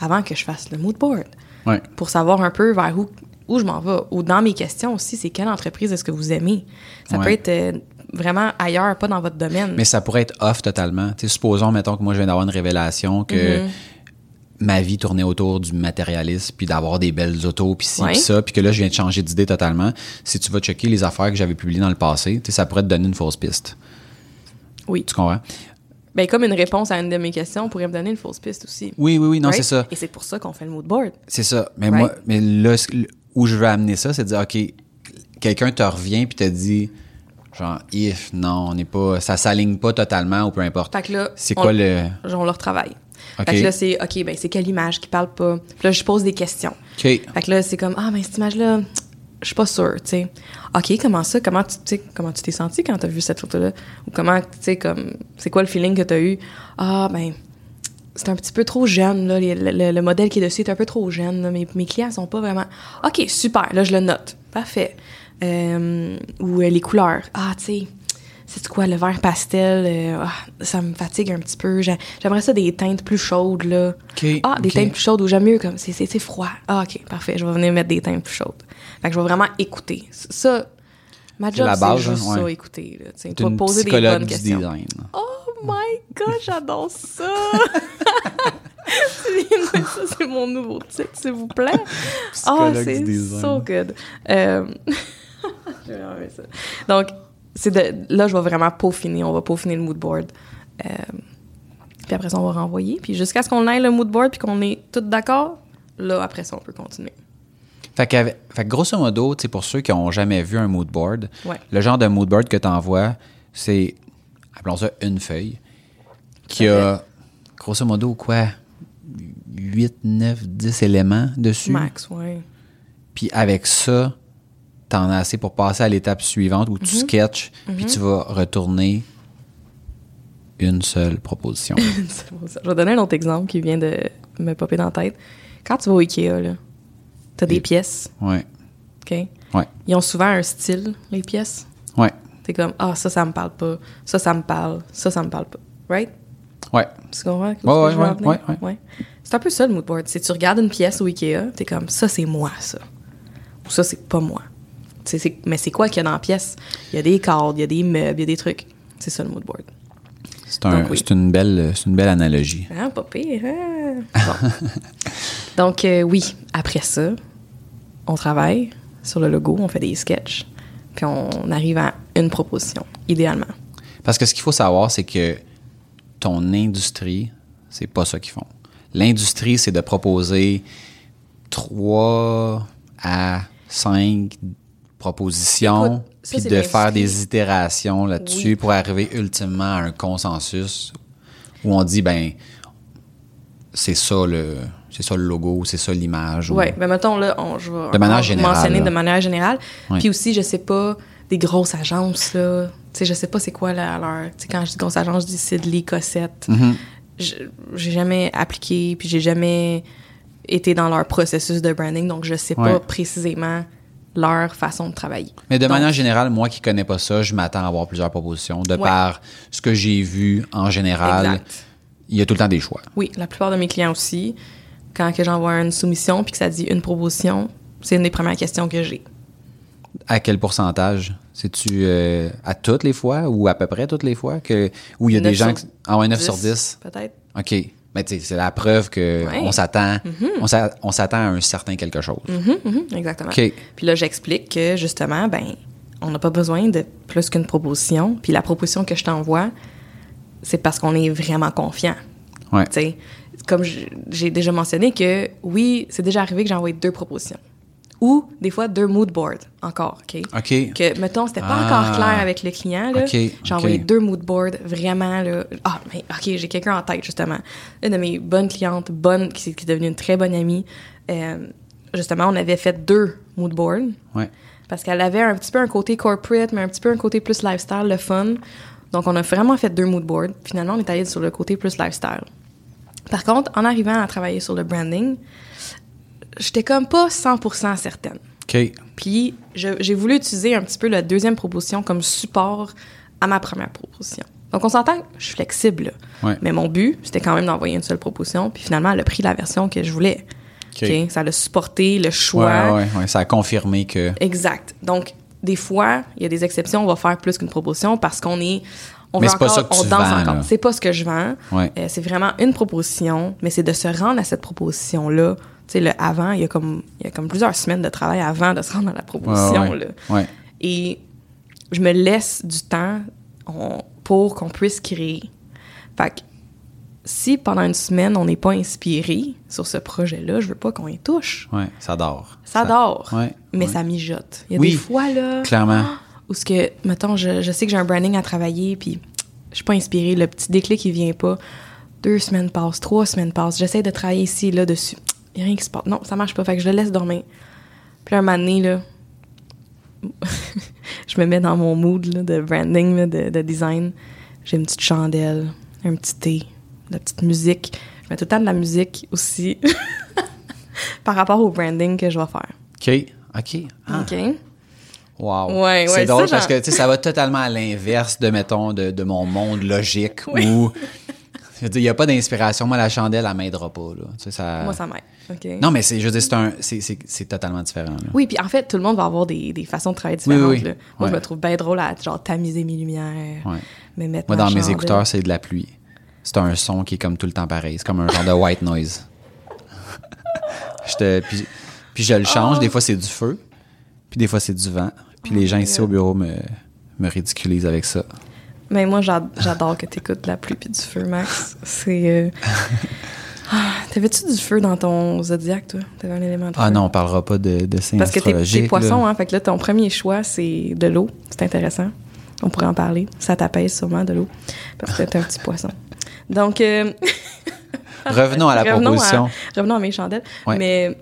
B: avant que je fasse le mood board
A: Ouais.
B: pour savoir un peu vers où, où je m'en vais. Ou dans mes questions aussi, c'est quelle entreprise est-ce que vous aimez? Ça
A: Ouais.
B: peut être euh, vraiment ailleurs, pas dans votre domaine.
A: Mais ça pourrait être off totalement. Tu sais, supposons, mettons que moi, je viens d'avoir une révélation que
B: Mm-hmm.
A: ma vie tournait autour du matérialisme, puis d'avoir des belles autos, puis ci, puis ça, puis que là, je viens de changer d'idée totalement. Si tu vas checker les affaires que j'avais publiées dans le passé, ça pourrait te donner une fausse piste.
B: oui.
A: Tu comprends?
B: Ben, comme une réponse à une de mes questions pourrait me donner une fausse piste aussi.
A: Oui, oui, oui, non,
B: Right?
A: c'est ça.
B: Et c'est pour ça qu'on fait le mood board.
A: C'est ça. Mais
B: Right?
A: moi, mais là, où je veux amener ça, c'est de dire, OK, quelqu'un te revient puis te dit, genre, if, non, on n'est pas, ça s'aligne pas totalement ou peu importe.
B: Fait que là,
A: C'est
B: on-
A: quoi le.
B: On leur travaille.
A: OK.
B: Fait que là, c'est, OK, ben, c'est quelle image qui parle pas? Puis là, je pose des questions.
A: OK.
B: Fait que là, c'est comme, ah, ben, cette image-là, je suis pas sûre, tu sais. OK, comment ça? Comment tu, tu sais, comment tu t'es senti quand t'as vu cette photo-là? Ou comment, tu sais, comme, c'est quoi le feeling que t'as eu? Ah, ben, c'est un petit peu trop jeune, là, le, le- le modèle qui est dessus est un peu trop jeune. là. Mes, mes clients sont pas vraiment. OK, super, là, je le note. Parfait. Euh, ou euh, les couleurs. Ah, tu sais, c'est quoi, le vert pastel, euh, ah, ça me fatigue un petit peu. J'ai- J'aimerais ça des teintes plus chaudes, là.
A: OK,
B: Ah, des teintes plus chaudes ou j'aime mieux comme c'est froid. Ah OK, parfait, je vais venir mettre des teintes plus chaudes. Fait que je vais vraiment écouter. Ça ma job c'est juste
A: hein, ouais.
B: ça écouter tu
A: une
B: poser des bonnes questions.
A: design.
B: Oh my god, j'adore ça. C'est- ça c'est mon nouveau titre, s'il vous plaît. Oh, c'est so good. Euh, ça. Donc c'est de là je vais vraiment peaufiner, on va peaufiner le mood board. Euh, puis après ça, on va renvoyer. Puis jusqu'à ce qu'on ait le mood board puis qu'on est tous d'accord, là, après ça, on peut continuer.
A: Fait que, fait que grosso modo, tu sais, pour ceux qui ont jamais vu un mood board,
B: Ouais.
A: le genre de mood board que tu envoies, c'est, appelons ça une feuille, qui a, grosso modo, quoi, 8, 9, 10 éléments dessus.
B: Max, ouais.
A: Puis avec ça, t'en as assez pour passer à l'étape suivante où
B: Mhm.
A: tu sketches, puis tu vas retourner une seule proposition.
B: Je vais donner un autre exemple qui vient de me popper dans la tête. Quand tu vas au Ikea, là, t'as des pièces,
A: ouais.
B: OK?
A: Ouais.
B: Ils ont souvent un style, les pièces.
A: Ouais.
B: T'es comme, ah, ça, ça me parle pas. Ça, ça me parle. Ça, ça me parle pas. Right?
A: Ouais.
B: Tu comprends?
A: Ouais, ouais, ouais, ouais, ouais.
B: C'est un peu ça le mood board. C'est tu regardes une pièce au Ikea, t'es comme ça c'est moi ça. Ou ça c'est pas moi. Mais c'est quoi qu'il y a dans la pièce? Il y a des cadres, il y a des meubles, il y a des trucs. C'est ça le mood board.
A: C'est un-
B: oui.
A: une, belle, c'est une belle analogie.
B: Ah, pas pire, hein? Bon. Donc euh, oui, après ça, on travaille sur le logo, on fait des sketchs, puis on arrive à une proposition, idéalement.
A: Parce que ce qu'il faut savoir, c'est que ton industrie, c'est pas ça qu'ils font. L'industrie, c'est de proposer 3 à 5 propositions, puis de faire des itérations là-dessus
B: Oui.
A: pour arriver ultimement à un consensus où on dit, ben, c'est ça le, c'est ça le logo, c'est ça l'image. ou-
B: Ouais, mais mettons là, on, je vais
A: De manière
B: encore
A: générale,
B: mentionner
A: là.
B: de manière générale. Puis aussi, je sais pas, des grosses agences, là. Tu sais, je sais pas c'est quoi la- leur. Tu sais, quand je dis grosse agence, je dis Sidley, Cossette.
A: Mhm.
B: Je- J'ai jamais appliqué, puis j'ai jamais été dans leur processus de branding, donc je sais
A: Ouais.
B: pas précisément leur façon de travailler.
A: Mais de
B: Donc,
A: manière générale, moi qui connais pas ça, je m'attends à avoir plusieurs propositions. De
B: Ouais.
A: par ce que j'ai vu en général,
B: Exact.
A: il y a tout le temps des choix.
B: Oui, la plupart de mes clients aussi, quand que j'envoie une soumission puis que ça dit une proposition, c'est une des premières questions que j'ai.
A: À quel pourcentage? C'est-tu euh, à toutes les fois ou à peu près toutes les fois que où il y a des
B: 9
A: gens qui... Ah ouais, 9 sur 10.
B: Peut-être.
A: OK. Mais tu sais, c'est la preuve que
B: Ouais.
A: on s'attend s'a- on s'attend à un certain quelque chose.
B: Mhm, mhm, exactement.
A: OK.
B: Puis là, j'explique que justement, ben, on n'a pas besoin de plus qu'une proposition. Puis la proposition que je t'envoie, c'est parce qu'on est vraiment confiant.
A: Ouais.
B: Comme j'ai déjà mentionné que oui, c'est déjà arrivé que j'ai envoyé deux propositions. Ou des fois deux mood boards encore, OK?
A: OK.
B: Que, mettons, c'était pas
A: Ah.
B: encore clair avec le client. Là.
A: OK,
B: J'ai envoyé deux mood boards vraiment. Là. Ah, mais OK, j'ai quelqu'un en tête, justement. Une de mes bonnes clientes, bonne, qui, qui est devenue une très bonne amie. Euh, justement, on avait fait deux mood boards
A: Ouais.
B: parce qu'elle avait un petit peu un côté corporate, mais un petit peu un côté plus lifestyle, le fun. Donc, on a vraiment fait deux mood boards. Finalement, on est allé sur le côté plus lifestyle. Par contre, en arrivant à travailler sur le branding, j'étais comme pas 100% certaine.
A: OK.
B: Puis j'ai voulu utiliser un petit peu la deuxième proposition comme support à ma première proposition. Donc on s'entend, que je suis flexible.
A: Ouais.
B: Mais mon but, c'était quand même d'envoyer une seule proposition. Puis finalement, elle a pris la version que je voulais.
A: OK.
B: Ça a supporté le choix.
A: ouais, ouais. Ça a confirmé que.
B: Exact. Donc, des fois, il y a des exceptions, on va faire plus qu'une proposition parce qu'on est. On
A: Mais
B: veut
A: c'est pas
B: encore,
A: ça que
B: on danse
A: vends,
B: encore. C'est pas ce que je vends.
A: Ouais.
B: Euh, c'est vraiment une proposition, mais c'est de se rendre à cette proposition-là. Tu sais, le avant, il y, a comme, il y a comme plusieurs semaines de travail avant de se rendre à la proposition.
A: Ouais.
B: Là. Et je me laisse du temps on- pour qu'on puisse créer. Fait que si pendant une semaine, on n'est pas inspiré sur ce projet-là, je veux pas qu'on y touche.
A: Ça dort.
B: Ça, dort,
A: Ouais.
B: mais
A: ouais.
B: ça mijote. Il y a
A: Oui,
B: des fois, là,
A: Clairement.
B: où ce que, mettons, je, je sais que j'ai un branding à travailler, puis je suis pas inspirée, le petit déclic, il vient pas. Deux semaines passent, trois semaines passent, j'essaie de travailler ici, là, dessus. Il y a rien qui se passe. Non, ça marche pas, fait que je le laisse dormir. Puis un moment donné, là, je me mets dans mon mood là, de branding, là, de, de design. J'ai une petite chandelle, un petit thé, de la petite musique. Je mets tout le temps de la musique aussi par rapport au branding que je vais faire.
A: OK. OK. Ah,
B: OK?
A: Wow.
B: Ouais,
A: c'est
B: ouais,
A: drôle
B: ça,
A: parce que ça va totalement à l'inverse de, mettons, de, de mon monde logique où il n'y a pas d'inspiration. Moi, la chandelle, elle m'aidera pas. Là. Tu sais, ça...
B: Moi, ça m'aide. OK?
A: Non, mais c'est, je c'est, un, c'est, c'est, c'est totalement différent. Là.
B: Oui, puis en fait, tout le monde va avoir des, des façons de travailler différentes.
A: oui.
B: là. Moi, je me trouve bien drôle à genre tamiser mes lumières,
A: Ouais.
B: me mettre
A: Moi, dans mes écouteurs, c'est de la pluie. C'est un son qui est comme tout le temps pareil. C'est comme un genre de white noise. je te, puis, puis je le change.
B: Oh.
A: Des fois, c'est du feu. Puis des fois, c'est du vent. Puis les gens ici au bureau me, me ridiculisent avec ça.
B: Mais moi, j'ad- j'adore que tu écoutes de la pluie puis du feu, Max. C'est. euh, ah, T'avais-tu du feu dans ton zodiaque, toi? T'avais un élément de feu?
A: Ah non, on parlera pas de, de signes
B: Parce que t'es- poisson, hein. Fait que là, ton premier choix, c'est de l'eau. C'est intéressant. On pourrait en parler. Ça t'apaise sûrement de l'eau. Parce que t'es un petit poisson. Donc. euh,
A: Revenons à la
B: revenons
A: proposition.
B: revenons à mes chandelles.
A: Ouais.
B: Mais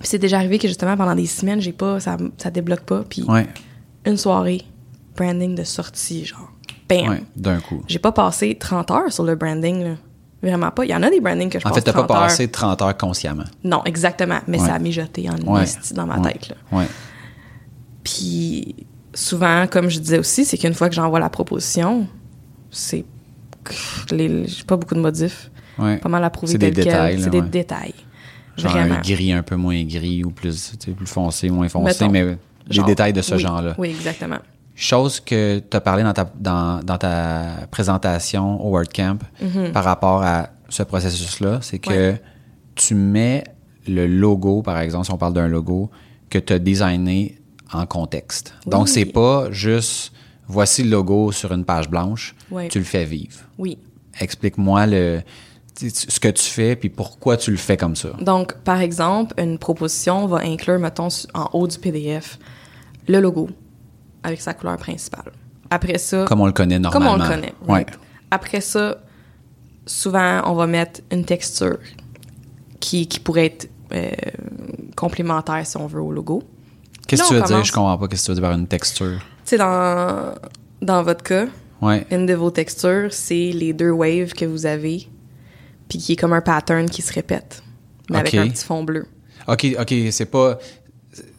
B: c'est déjà arrivé que justement, pendant des semaines, j'ai pas. Ça, ça débloque pas. Puis
A: Ouais,
B: une soirée, branding de sortie, genre. Bam!
A: ouais, d'un coup.
B: J'ai pas passé 30 heures sur le branding, là. Vraiment pas. Il y en a des brandings que je
A: En
B: passe
A: fait, t'as pas
B: 30 heures.
A: passé 30 heures consciemment.
B: Non, exactement. Mais
A: Ouais.
B: ça a mijoté en esti dans ma tête, là. Puis souvent, comme je disais aussi, c'est qu'une fois que j'envoie la proposition, c'est. J'ai pas beaucoup de modifs. Pas mal approuvé
A: C'est des détails,
B: C'est des détails.
A: Genre
B: Vraiment.
A: un gris un peu moins gris ou plus, plus foncé, moins foncé,
B: Mettons,
A: mais des
B: Genre,
A: détails de ce
B: oui,
A: genre-là.
B: Oui, exactement.
A: Chose que tu as parlé dans ta, dans, dans ta présentation au WordCamp par rapport à ce processus-là, c'est que.
B: Ouais.
A: tu mets le logo, par exemple, si on parle d'un logo, que tu as designé en contexte. Donc,
B: Oui.
A: c'est pas juste voici le logo sur une page blanche, tu le fais vivre.
B: Oui.
A: Explique-moi le, ce que tu fais puis pourquoi tu le fais comme ça.
B: Donc, par exemple, une proposition va inclure, mettons, en haut du PDF, le logo avec sa couleur principale. Après ça,
A: Comme on le connaît
B: comme
A: normalement.
B: on le connaît.
A: Ouais.
B: Après ça, souvent, on va mettre une texture qui, qui pourrait être euh, complémentaire, si on veut, au logo.
A: Qu'est-ce que tu veux dire? Je comprends pas. Qu'est-ce que tu veux dire par une texture?
B: Tu sais, dans, dans votre cas,
A: Ouais.
B: une de vos textures, c'est les deux waves que vous avez, puis qui est comme un pattern qui se répète, mais avec
A: Ok.
B: un petit fond bleu.
A: OK, OK, c'est pas.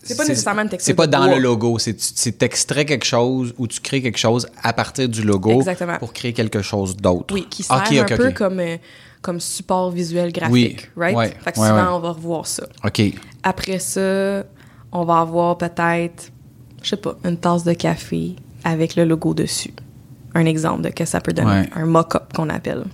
B: C'est pas nécessairement une texture
A: C'est pas dans
B: bois.
A: le logo. C'est t'extrais quelque chose ou tu crées quelque chose à partir du logo
B: Exactement.
A: pour créer quelque chose d'autre.
B: Oui, qui sert un peu comme, euh, comme support visuel graphique,
A: Oui,
B: right?
A: ouais,
B: fait que
A: ouais,
B: souvent,
A: ouais.
B: on va revoir ça.
A: OK.
B: Après ça, on va avoir peut-être, je sais pas, une tasse de café avec le logo dessus. Un exemple de que ça peut donner, un mock-up qu'on appelle.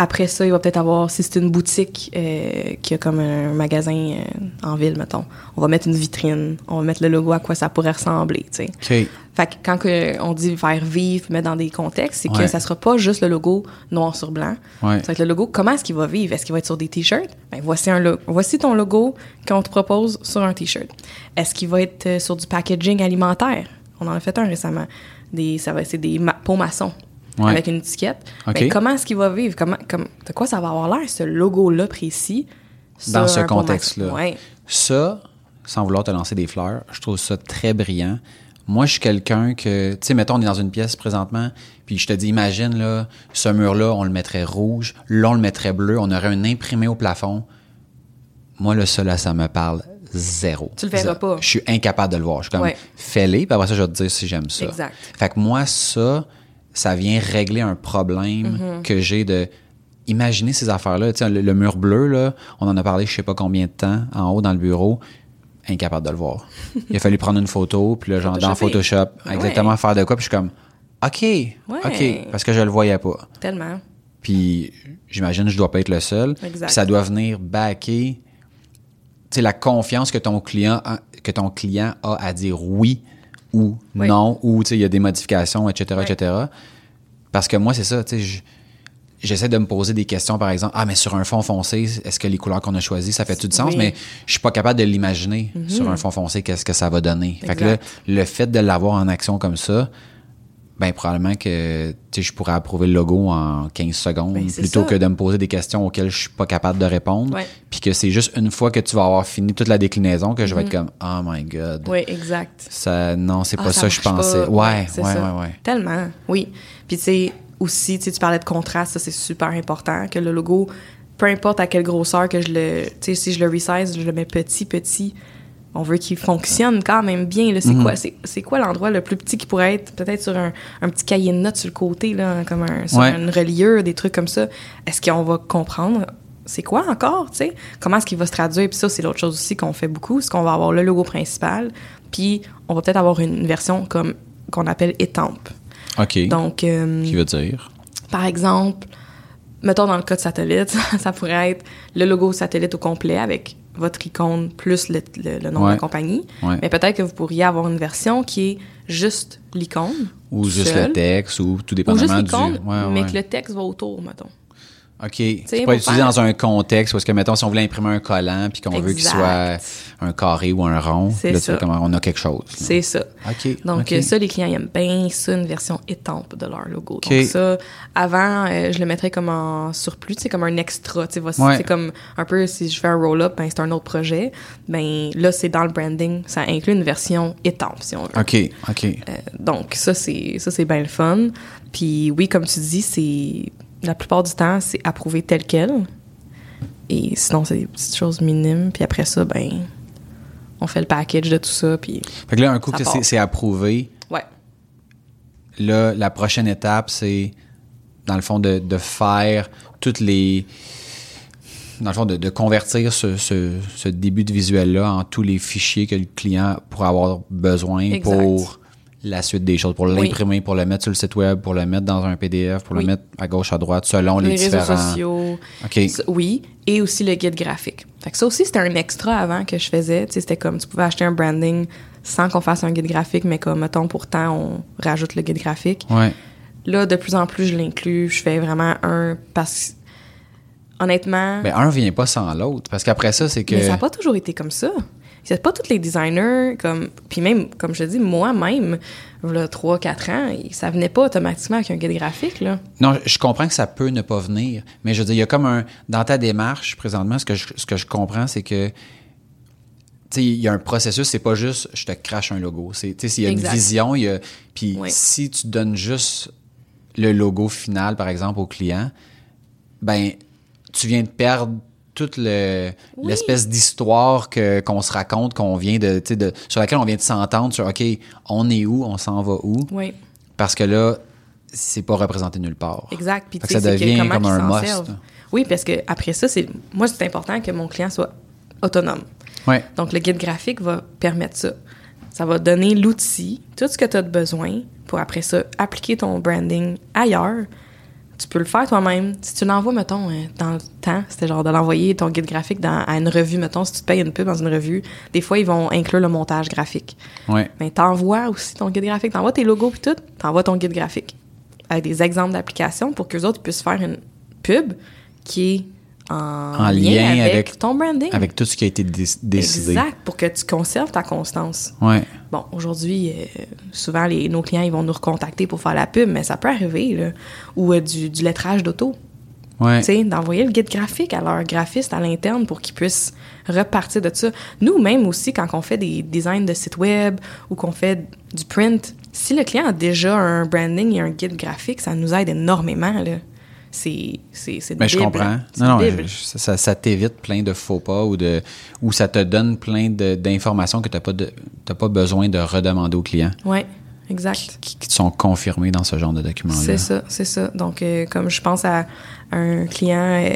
B: Après ça, il va peut-être avoir, si c'est une boutique euh, qui a comme un magasin euh, en ville, mettons, on va mettre une vitrine, on va mettre le logo à quoi ça pourrait ressembler, tu sais. Fait que quand que on dit faire vivre, mettre dans des contextes, c'est que
A: Ouais.
B: ça sera pas juste le logo noir sur blanc.
A: Ouais.
B: Ça va être le logo, comment est-ce qu'il va vivre? Est-ce qu'il va être sur des t-shirts? Ben, voici, un lo- voici ton logo qu'on te propose sur un t-shirt. Est-ce qu'il va être euh, sur du packaging alimentaire? On en a fait un récemment. Des, ça va c'est des ma- pots maçons
A: Ouais.
B: avec une étiquette. Ben, comment est-ce qu'il va vivre? Comment, comme, de quoi ça va avoir l'air, ce logo-là précis?
A: Dans ce contexte-là.
B: Ouais.
A: Ça, sans vouloir te lancer des fleurs, je trouve ça très brillant. Moi, je suis quelqu'un que, tu sais, mettons, on est dans une pièce présentement, puis je te dis, imagine, là, ce mur-là, on le mettrait rouge, là, on le mettrait bleu, on aurait un imprimé au plafond. Moi, le ça, là, ça me parle zéro.
B: Tu le verras pas.
A: Je suis incapable de le voir. Je suis comme,
B: Ouais.
A: fais-les, puis après ça, je vais te dire si j'aime ça.
B: Exact.
A: Fait que moi, ça, ça vient régler un problème
B: Mm-hmm.
A: que j'ai de imaginer ces affaires-là. Tu sais, le, le mur bleu, là, on en a parlé je sais pas combien de temps en haut dans le bureau. Incapable de le voir. Il a fallu prendre une photo, puis là, genre dans. Photoshop, exactement
B: Ouais.
A: faire de quoi, puis je suis comme, OK, OK, parce que je le voyais pas.
B: Tellement.
A: Puis j'imagine que je dois pas être le seul.
B: Exact.
A: Puis ça doit venir sais, la confiance que ton client a, que ton client a à dire oui ou
B: Oui.
A: non ou tu sais il y a des modifications etc
B: Oui.
A: etc parce que moi c'est ça tu sais je- j'essaie de me poser des questions par exemple ah mais sur un fond foncé est-ce que les couleurs qu'on a choisies ça fait tout du sens
B: Oui. Mhm.
A: mais je suis pas capable de l'imaginer sur un fond foncé qu'est-ce que ça va donner fait que là le fait de l'avoir en action comme ça ben probablement que tu sais, je pourrais approuver le logo en 15 secondes
B: Ben,
A: plutôt
B: ça.
A: que de me poser des questions auxquelles je suis pas capable de répondre
B: Ouais.
A: puis que c'est juste une fois que tu vas avoir fini toute la déclinaison que je vais être comme oh my god
B: Oui, exact.
A: ça non c'est
B: Ah,
A: pas ça, que je pensais
B: pas.
A: ouais ouais ouais,
B: ça.
A: ouais
B: Tellement, oui. Puis tu sais, aussi, tu sais, tu parlais de contraste, ça c'est super important, que le logo peu importe à quelle grosseur que je le. Tu sais, si je le resize, je le mets petit, petit. On veut qu'il fonctionne quand même bien. C'est
A: Mhm.
B: quoi, quoi l'endroit le plus petit qui pourrait être peut-être sur un, un petit cahier de notes sur le côté, là, comme un, sur
A: Ouais.
B: une reliure, des trucs comme ça? Est-ce qu'on va comprendre c'est quoi encore, tu sais? Comment est-ce qu'il va se traduire? Puis ça, c'est l'autre chose aussi qu'on fait beaucoup, c'est qu'on va avoir le logo principal, puis on va peut-être avoir une version comme qu'on appelle étampe.
A: OK.
B: Donc, euh,
A: qui veut dire?
B: par exemple, mettons dans le cas de satellite, ça pourrait être le logo satellite au complet avec votre icône plus le, le- le nom de la compagnie.
A: Ouais.
B: Mais peut-être que vous pourriez avoir une version qui est juste l'icône.
A: Ou juste
B: seul,
A: le texte, ou tout
B: Ou
A: dépendamment
B: juste
A: du...
B: l'icône,
A: Ouais,
B: mais que le texte va autour, mettons.
A: OK. C'est pas utilisé
B: faire-
A: dans un contexte est-ce que, mettons, si on voulait imprimer un collant puis qu'on veut qu'il soit un carré ou un rond, là,
B: ça.
A: comment on a quelque chose.
B: C'est ça.
A: OK.
B: Donc, euh, ça, les clients aiment bien ça, une version étampe de leur logo.
A: OK.
B: Donc, ça, avant, euh, je le mettrais comme en surplus, c'est comme un extra. Tu sais,
A: Ouais.
B: c'est comme un peu si je fais un roll-up, ben, c'est un autre projet. Ben, là, c'est dans le branding, ça inclut une version étampe, si on veut.
A: OK. OK.
B: Euh, donc, ça, c'est ça c'est bien le fun. Puis, oui, comme tu dis, c'est la plupart du temps, c'est approuvé tel quel. Et sinon, c'est des petites choses minimes. Puis après ça, ben, on fait le package de tout ça. Puis,
A: Fait que là, un coup que c'est c'est approuvé,
B: ouais.
A: là, la prochaine étape, c'est, dans le fond, de, de faire toutes les. Dans le fond, de, de convertir ce, ce- ce début de visuel-là en tous les fichiers que le client pourrait avoir besoin
B: Exact.
A: pour la suite des choses, pour l'imprimer, pour le mettre sur le site web, pour le mettre dans un PDF, pour
B: Oui.
A: le mettre à gauche, à droite, selon les,
B: les réseaux
A: différents.
B: sociaux.
A: OK.
B: Ça, Oui, et aussi le guide graphique. Fait que ça aussi, c'était un extra avant que je faisais. Tu sais, c'était comme tu pouvais acheter un branding sans qu'on fasse un guide graphique, mais comme, mettons, pourtant, on rajoute le guide graphique.
A: Ouais.
B: Là, de plus en plus, je l'inclus. Je fais vraiment un parce que, honnêtement,
A: Ben, un vient pas sans l'autre. Parce qu'après ça, c'est que.
B: mais ça n'a pas toujours été comme ça. C'est pas tous les designers, comme, puis même, comme je te dis, moi-même, là, 3-4 ans, ça venait pas automatiquement avec un guide graphique, là.
A: Non, je comprends que ça peut ne pas venir, mais je veux dire, il y a comme un. Dans ta démarche, présentement, ce que je, ce que je comprends, c'est que. Tu sais, il y a un processus, c'est pas juste je te crache un logo. C'est, tu sais, s'il y a
B: Exact.
A: une vision, il y a. Puis
B: Oui.
A: si tu donnes juste le logo final, par exemple, au client, ben, tu viens de perdre toute le,
B: Oui.
A: l'espèce d'histoire que, qu'on se raconte, qu'on vient de, de, sur laquelle on vient de s'entendre sur, OK, on est où, on s'en va où?
B: Oui,
A: Parce que là, c'est pas représenté nulle part.
B: exact. Puis,
A: que ça
B: que
A: devient
B: comment
A: comme un must.
B: servent. Oui, parce que après ça, c'est moi, c'est important que mon client soit autonome.
A: Ouais.
B: Donc, le guide graphique va permettre ça. Ça va donner l'outil, tout ce que tu as de besoin pour après ça appliquer ton branding ailleurs. Tu peux le faire toi-même. Si tu l'envoies, mettons, euh, dans le temps, c'était genre de l'envoyer ton guide graphique dans, à une revue, mettons, si tu te payes une pub dans une revue, des fois, ils vont inclure le montage graphique.
A: Ouais.
B: Mais t'envoies aussi ton guide graphique. T'envoies tes logos puis tout, t'envoies ton guide graphique. Avec des exemples d'applications pour qu'eux autres puissent faire une pub qui est en,
A: En lien avec-
B: ton branding.
A: Avec tout ce qui a été dé- décidé.
B: Exact, pour que tu conserves ta constance.
A: Ouais.
B: Bon, aujourd'hui, euh, souvent, les, nos clients, ils vont nous recontacter pour faire la pub, mais ça peut arriver, là. Ou euh, du, du lettrage d'auto.
A: Ouais.
B: Tu sais, d'envoyer le guide graphique à leur graphiste à l'interne pour qu'ils puissent repartir de ça. Nous, même aussi, quand on fait des designs de sites web ou qu'on fait du print, si le client a déjà un branding et un guide graphique, ça nous aide énormément, là. C'est
A: Mais je
B: bible.
A: comprends. Non, je- ça, ça- t'évite plein de faux pas ou de ou ça te donne plein d'informations que tu n'as pas, de- pas besoin de redemander aux clients
B: Ouais, exact.
A: qui, sont confirmés dans ce genre de documents-là.
B: C'est ça, c'est ça. Donc, euh, comme je pense à un client euh,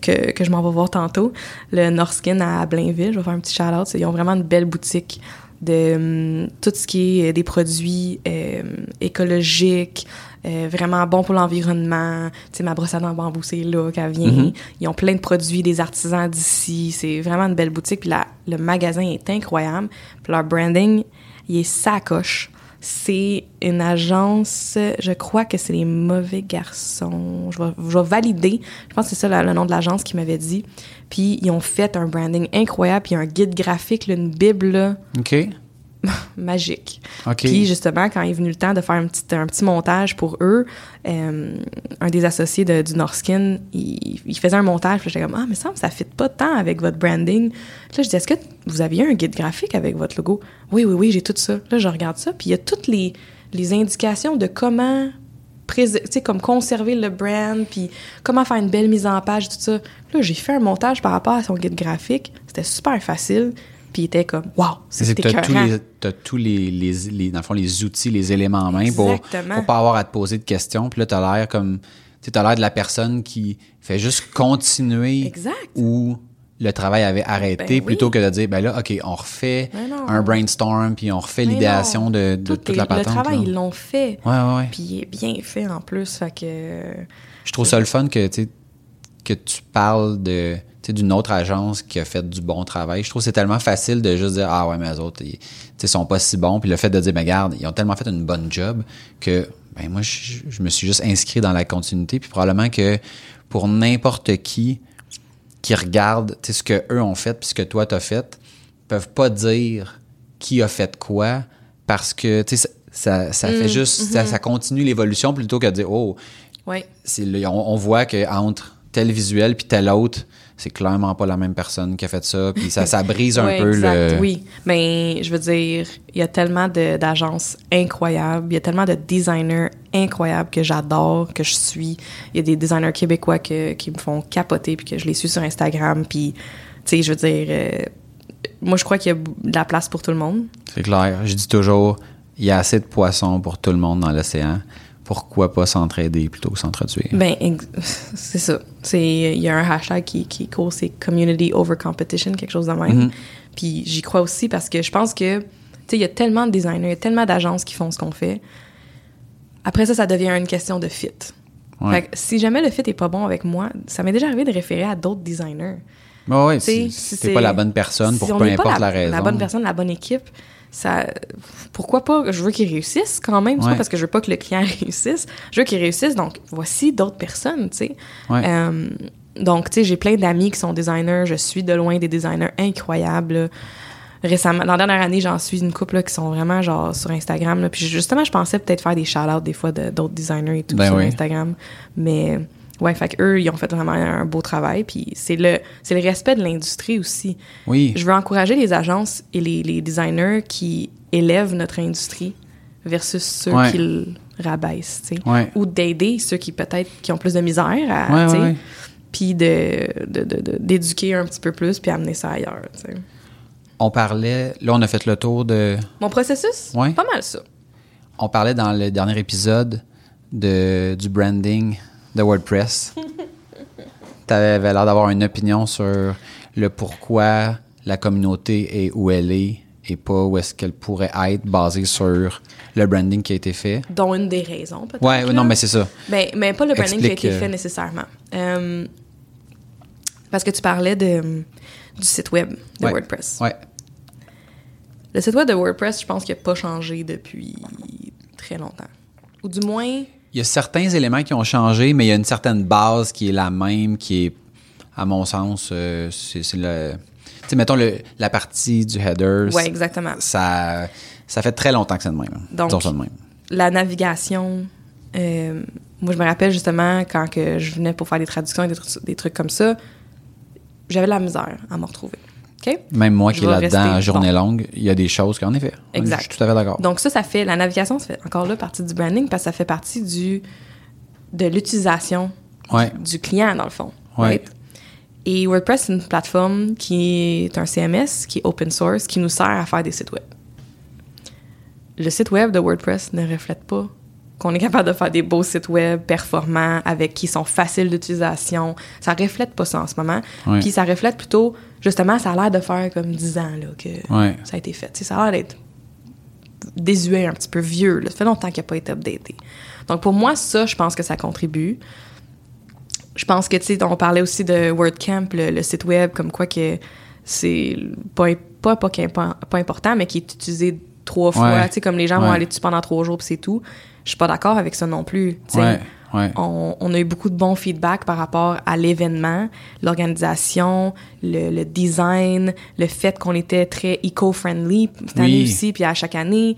B: que, que je m'en vais voir tantôt, le Norskin à Blainville, je vais faire un petit shout-out. Ils ont vraiment une belle boutique de hum, tout ce qui est euh, des produits euh, écologiques, euh, vraiment bons pour l'environnement. Tu sais, ma brosse à dents bambou, c'est là qu'elle vient.
A: Mhm.
B: Ils ont plein de produits, des artisans d'ici. C'est vraiment une belle boutique. Puis la- le magasin est incroyable. Puis leur branding, il est sacoche. C'est une agence, je crois que c'est les mauvais garçons. Je vais, je vais valider. Je pense que c'est ça le, le nom de l'agence qui m'avait dit. Puis ils ont fait un branding incroyable, puis un guide graphique, là, une bible là, magique. Puis justement, quand il est venu le temps de faire un petit, un petit montage pour eux, euh, un des associés de- du Norskin, il, il faisait un montage, puis j'étais comme « Ah, mais ça ça ne fit pas tant avec votre branding. » Là, je dis « Est-ce que vous aviez un guide graphique avec votre logo? »« Oui, oui, oui, j'ai tout ça. » Là, je regarde ça, puis il y a toutes les, les indications de comment comme conserver le brand, puis comment faire une belle mise en page, tout ça. Là, j'ai fait un montage par rapport à son guide graphique. C'était super facile. Puis il était comme, wow,
A: C'est
B: c'était
A: que tu as tous, les, t'as tous les, les, les- dans le fond, les outils, les éléments en main pour,
B: Exactement.
A: pour pas avoir à te poser de questions. Puis là, tu as l'air comme. Tu as l'air de la personne qui fait juste continuer
B: Exact.
A: où le travail avait arrêté
B: Ben oui.
A: plutôt que de dire, ben là, OK, on refait
B: Ben
A: un brainstorm, puis on refait
B: Mais
A: l'idéation de, de
B: Tout
A: toute
B: est-
A: la patente.
B: Le travail,
A: là.
B: ils l'ont fait.
A: Ouais, ouais, ouais.
B: Puis il est bien fait en plus. Fait que.
A: Je trouve ça le fun que, tu que tu parles de d'une autre agence qui a fait du bon travail. Je trouve que c'est tellement facile de juste dire Ah ouais, mais les autres, ils sont pas si bons. Puis le fait de dire, mais regarde, ils ont tellement fait une bonne job que ben moi, je, je me suis juste inscrit dans la continuité. Puis probablement que pour n'importe qui qui regarde tu sais, ce que eux ont fait puis ce que toi t'as fait, peuvent pas dire qui a fait quoi parce que ça, ça, ça fait juste ça, ça continue l'évolution plutôt que de dire oh le- on, on voit que entre tel visuel puis tel autre, c'est clairement pas la même personne qui a fait ça, puis ça, ça brise un peu
B: exact,
A: le.
B: Oui, mais je veux dire, il y a tellement d'agences incroyables, il y a tellement de designers incroyables que j'adore, que je suis. Il y a des designers québécois que- qui me font capoter, puis que je les suis sur Instagram, puis, tu sais, je veux dire, euh, moi, je crois qu'il y a de la place pour tout le monde.
A: C'est clair. Je dis toujours, il y a assez de poissons pour tout le monde dans l'océan. Pourquoi pas s'entraider plutôt que s'entretuer?
B: Ben, c'est ça. Il y a un hashtag qui qui court, c'est community over competition, quelque chose de même.
A: Mm-hmm.
B: Puis j'y crois aussi parce que je pense que tu sais il y a tellement de designers, il y a tellement d'agences qui font ce qu'on fait. Après ça, ça devient une question de fit.
A: Ouais.
B: Fait que si jamais le fit est pas bon avec moi, ça m'est déjà arrivé de référer à d'autres designers. Tu sais,
A: si,
B: si
A: si t'es pas la bonne personne pour
B: si
A: peu importe la, raison.
B: La bonne personne, la bonne équipe, ça, pourquoi pas? Je veux qu'ils réussissent quand même,
A: Ouais.
B: pas parce que je veux pas que le client réussisse. Je veux qu'ils réussissent, donc voici d'autres personnes, tu sais.
A: Ouais.
B: Euh, donc, tu sais, j'ai plein d'amis qui sont designers. Je suis de loin des designers incroyables. Récemment, dans la dernière année, j'en suis une couple là, qui sont vraiment genre sur Instagram. Là. Puis justement, je pensais peut-être faire des shout-outs des fois de- d'autres designers et tout
A: Ben
B: sur
A: oui.
B: Instagram. Mais ouais, fait eux, ils ont fait vraiment un beau travail. Puis c'est le, c'est le respect de l'industrie aussi.
A: Oui.
B: Je veux encourager les agences et les, les designers qui élèvent notre industrie versus ceux
A: Ouais.
B: qui le rabaissent, tu sais.
A: Ouais.
B: Ou d'aider ceux qui peut-être qui ont plus de misère à,
A: Ouais,
B: tu sais, puis de, de- de- de- d'éduquer un petit peu plus puis amener ça ailleurs, tu sais.
A: On parlait, là, on a fait le tour de.
B: Mon processus,
A: Ouais.
B: pas mal ça.
A: On parlait dans le dernier épisode de, du branding de WordPress. tu avais l'air d'avoir une opinion sur le pourquoi la communauté est où elle est et pas où est-ce qu'elle pourrait être basée sur le branding qui a été fait.
B: Dont une des raisons, peut-être. Là.
A: non, mais c'est ça.
B: Ben, mais pas le branding qui a été
A: euh,
B: fait nécessairement. Euh, parce que tu parlais de, du site web de
A: Ouais.
B: WordPress.
A: Ouais.
B: Le site web de WordPress, je pense qu'il n'a pas changé depuis très longtemps. Ou du moins,
A: Il y a certains éléments qui ont changé, mais il y a une certaine base qui est la même, qui est, à mon sens, euh, c'est le. Tu sais, mettons le, la partie du header.
B: ouais, exactement.
A: Ça, ça fait très longtemps que c'est de même.
B: Donc-
A: ça de même.
B: La navigation, euh, moi, je me rappelle justement quand que je venais pour faire des traductions et des, trucs- des trucs comme ça, j'avais de la misère à me retrouver.
A: Même moi qui est là-dedans journée
B: bon.
A: longue, il y a des choses qu'en effet.
B: Exact.
A: Je suis tout à fait d'accord.
B: Donc ça, ça fait la navigation, ça fait encore là partie du branding parce que ça fait partie du de l'utilisation
A: Ouais.
B: du client dans le fond.
A: Ouais.
B: right? Et WordPress c'est une plateforme qui est un CMS qui est open source qui nous sert à faire des sites web. Le site web de WordPress ne reflète pas qu'on est capable de faire des beaux sites web performants avec qui sont faciles d'utilisation. Ça reflète pas ça en ce moment. Puis ça reflète plutôt justement ça a l'air de faire comme 10 ans là que ça a été fait. Tu sais, ça a l'air d'être désuet, un petit peu vieux. Là. Ça fait longtemps qu'il n'a pas été updaté. Donc, pour moi, ça, je pense que ça contribue. Je pense que, tu sais, on parlait aussi de WordCamp, le, le site web, comme quoi que c'est pas, pas, pas, pas important, mais qui est utilisé trois fois.
A: Ouais.
B: Tu sais, comme les gens vont aller dessus pendant trois jours, puis c'est tout. Je suis pas d'accord avec ça non plus.
A: Ouais.
B: On, on a eu beaucoup de bons feedbacks par rapport à l'événement, l'organisation, le, le design, le fait qu'on était très eco-friendly cette
A: Oui.
B: année aussi, puis à chaque année,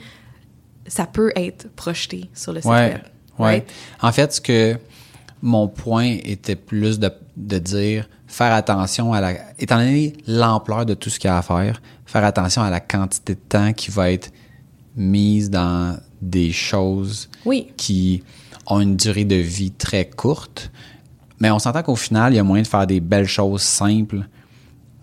B: ça peut être projeté sur le site web. right?
A: En fait, ce que mon point était plus de, de dire, faire attention à la, étant donné l'ampleur de tout ce qu'il y a à faire, faire attention à la quantité de temps qui va être mise dans, des choses
B: Oui.
A: qui ont une durée de vie très courte. Mais on s'entend qu'au final, il y a moyen de faire des belles choses simples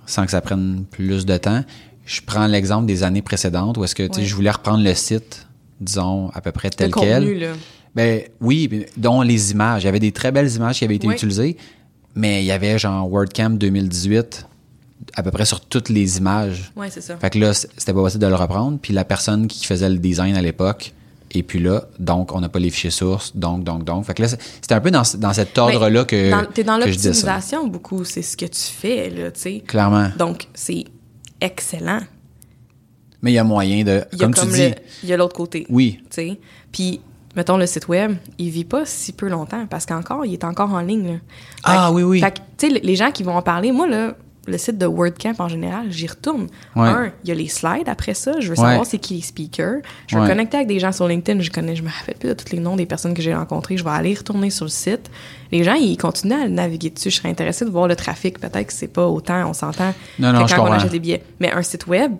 A: sans que ça prenne plus de temps. Je prends l'exemple des années précédentes où est-ce que je voulais reprendre le site, disons, à peu près tel
B: le contenu,
A: quel.
B: là.
A: Ben oui, dont les images. Il y avait des très belles images qui avaient été
B: Oui.
A: utilisées, mais il y avait genre WordCamp 2018 à peu près sur toutes les images.
B: Ouais, c'est ça.
A: Fait que là, c'était pas possible de le reprendre. Puis la personne qui faisait le design à l'époque et puis là, donc on n'a pas les fichiers sources, donc, donc, donc. Fait que là, c'était un peu dans, dans cet ordre-là que,
B: Ben, Dans- T'es dans l'optimisation beaucoup, c'est ce que tu fais, là, tu sais.
A: Clairement.
B: Donc, c'est excellent.
A: Mais il y a moyen de,
B: Il y a
A: comme,
B: comme,
A: tu dis,
B: il y a l'autre côté.
A: oui,
B: Tu sais. Puis, mettons, le site web, il vit pas si peu longtemps parce qu'encore, il est encore en ligne. là. Fait
A: Ah,
B: que-
A: oui, oui.
B: Fait que, tu sais, les gens qui vont en parler, moi, là, le site de WordCamp en général, j'y retourne.
A: Ouais.
B: Un, il y a les slides après ça. Je veux
A: Ouais.
B: savoir c'est qui les speakers. Je veux
A: Ouais.
B: connecter avec des gens sur LinkedIn. Je connais, je me rappelle plus de tous les noms des personnes que j'ai rencontrées. Je vais aller retourner sur le site. Les gens, ils continuent à naviguer dessus. Je serais intéressée de voir le trafic. Peut-être que c'est pas autant, on s'entend,
A: Non, non,
B: que
A: je
B: quand on achète des billets. Mais un site web,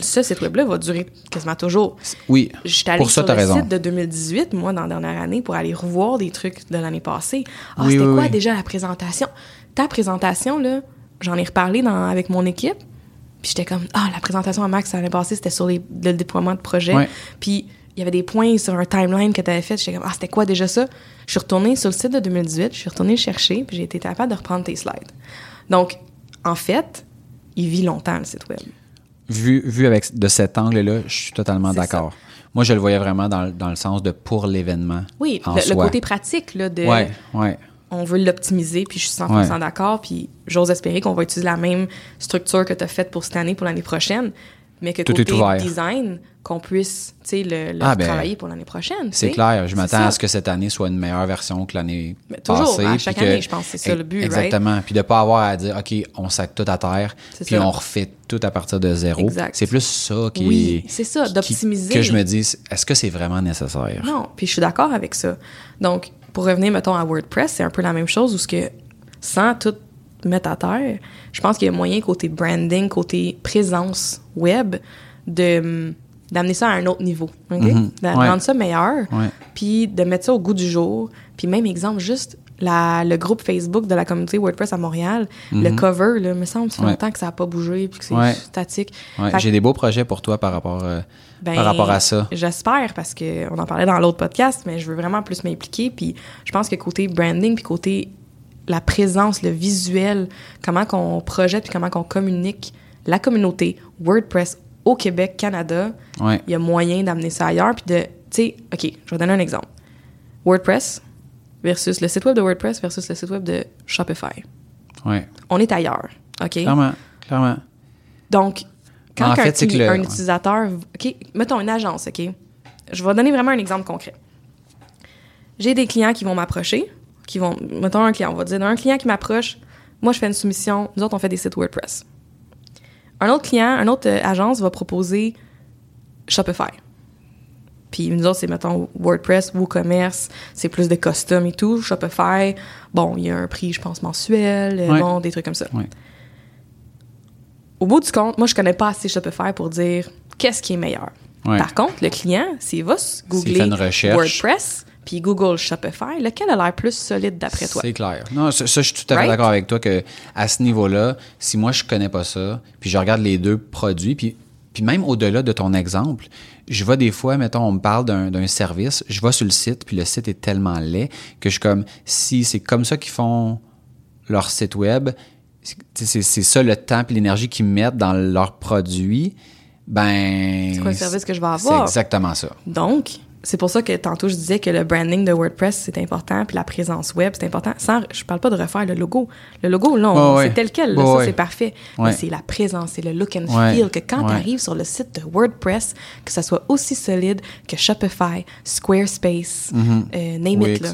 B: ce site web-là va durer quasiment toujours.
A: oui.
B: Je suis allée
A: Pour ça,
B: sur le
A: raison.
B: site de 2018, moi, dans la dernière année, pour aller revoir des trucs de l'année passée. Ah,
A: Oui,
B: c'était
A: oui,
B: quoi
A: oui.
B: déjà la présentation? Ta présentation, là, j'en ai reparlé dans, avec mon équipe. Puis j'étais comme, ah, la présentation à Max l'année passée, c'était sur les- le déploiement de projet.
A: Ouais.
B: Puis il y avait des points sur un timeline que tu avais fait. J'étais comme, ah, c'était quoi déjà ça? Je suis retournée sur le site de 2018, je suis retournée le chercher, puis j'ai été capable de reprendre tes slides. Donc, en fait, il vit longtemps, le site web.
A: Vu, vu avec de cet angle-là, je suis totalement d'accord. Moi, je le voyais vraiment dans, le- dans le sens de pour l'événement.
B: Oui,
A: en
B: le, le côté pratique, là, de.
A: Ouais, ouais.
B: On veut l'optimiser, puis je suis 100%
A: Ouais.
B: d'accord, puis j'ose espérer qu'on va utiliser la même structure que tu as faite pour cette année, pour l'année prochaine, mais que
A: Tout
B: côté design, qu'on puisse, tu sais, le, le
A: Ah, ben,
B: travailler pour l'année prochaine.
A: C'est clair. Je m'attends à ce que cette année soit une meilleure version que l'année
B: toujours,
A: passée.
B: à chaque
A: que-
B: année, je pense c'est ça le but, right?
A: Exactement. Puis de pas avoir à dire, OK, on sac tout à terre, puis
B: ça.
A: on refait tout à partir de zéro. C'est plus ça qui
B: Oui, c'est ça, d'optimiser.
A: Que je me dis, est-ce que c'est vraiment nécessaire?
B: Non, puis je suis d'accord avec ça. Donc, pour revenir, mettons, à WordPress, c'est un peu la même chose où ce que, sans tout mettre à terre, je pense qu'il y a moyen côté branding, côté présence web, de hum, d'amener ça à un autre niveau, OK?
A: Mhm.
B: De
A: Ouais.
B: rendre ça meilleur, puis de mettre ça au goût du jour. Puis même exemple, juste la, le groupe Facebook de la communauté WordPress à Montréal, le cover, là, me semble, ça fait
A: Mhm. Ouais.
B: longtemps que ça n'a pas bougé, puis que c'est
A: Ouais.
B: statique.
A: Ouais, J'ai des beaux projets pour toi par rapport, euh,
B: ben,
A: par rapport à ça.
B: J'espère parce que on en parlait dans l'autre podcast, mais je veux vraiment plus m'impliquer. Puis je pense que côté branding, puis côté la présence, le visuel, comment qu'on projette, puis comment qu'on communique la communauté WordPress au Québec, Canada, il y a moyen d'amener ça ailleurs. Puis de, tu sais, OK, je vais donner un exemple. WordPress versus le site web de WordPress versus le site web de Shopify.
A: Ouais.
B: On est ailleurs, OK?
A: Clairement. Clairement.
B: Donc, quand
A: En
B: un,
A: fait,
B: un utilisateur, OK, mettons une agence, OK, je vais donner vraiment un exemple concret. J'ai des clients qui vont m'approcher, qui vont, mettons un client, on va dire, un client qui m'approche, moi je fais une soumission, nous autres on fait des sites WordPress. Un autre client, une autre euh, agence va proposer Shopify. Puis nous autres, c'est, mettons, WordPress, WooCommerce, c'est plus de custom et tout. Shopify, bon, il y a un prix, je pense, mensuel, euh,
A: Ouais.
B: bon, des trucs comme ça.
A: Ouais.
B: Au bout du compte, moi, je connais pas assez Shopify pour dire qu'est-ce qui est meilleur.
A: Ouais.
B: Par contre, le client, s'il va googler. WordPress, puis Google Shopify, lequel a l'air plus solide d'après toi?
A: C'est clair. Non, ça, ça, je suis tout à fait
B: Right?
A: d'accord avec toi que à ce niveau-là, si moi je connais pas ça, puis je regarde les deux produits, puis, puis même au-delà de ton exemple, je vois des fois, mettons, on me parle d'un service, je vais sur le site, puis le site est tellement laid que je suis comme, si c'est comme ça qu'ils font leur site web, c'est- c'est c'est ça le temps et l'énergie qu'ils mettent dans leurs produits, ben...
B: C'est quoi le service que je vais
A: C'est
B: avoir?
A: exactement ça.
B: Donc, c'est pour ça que tantôt je disais que le branding de WordPress c'est important, puis la présence web c'est important. Sans, je parle pas de refaire le logo. Le logo, là, on-
A: Ouais, ouais.
B: c'est tel quel, là, ça
A: ouais.
B: c'est parfait.
A: Ouais.
B: Mais c'est la présence, c'est le look and feel que quand tu arrives sur le site de WordPress, que ça soit aussi solide que Shopify, Squarespace, euh, name it là.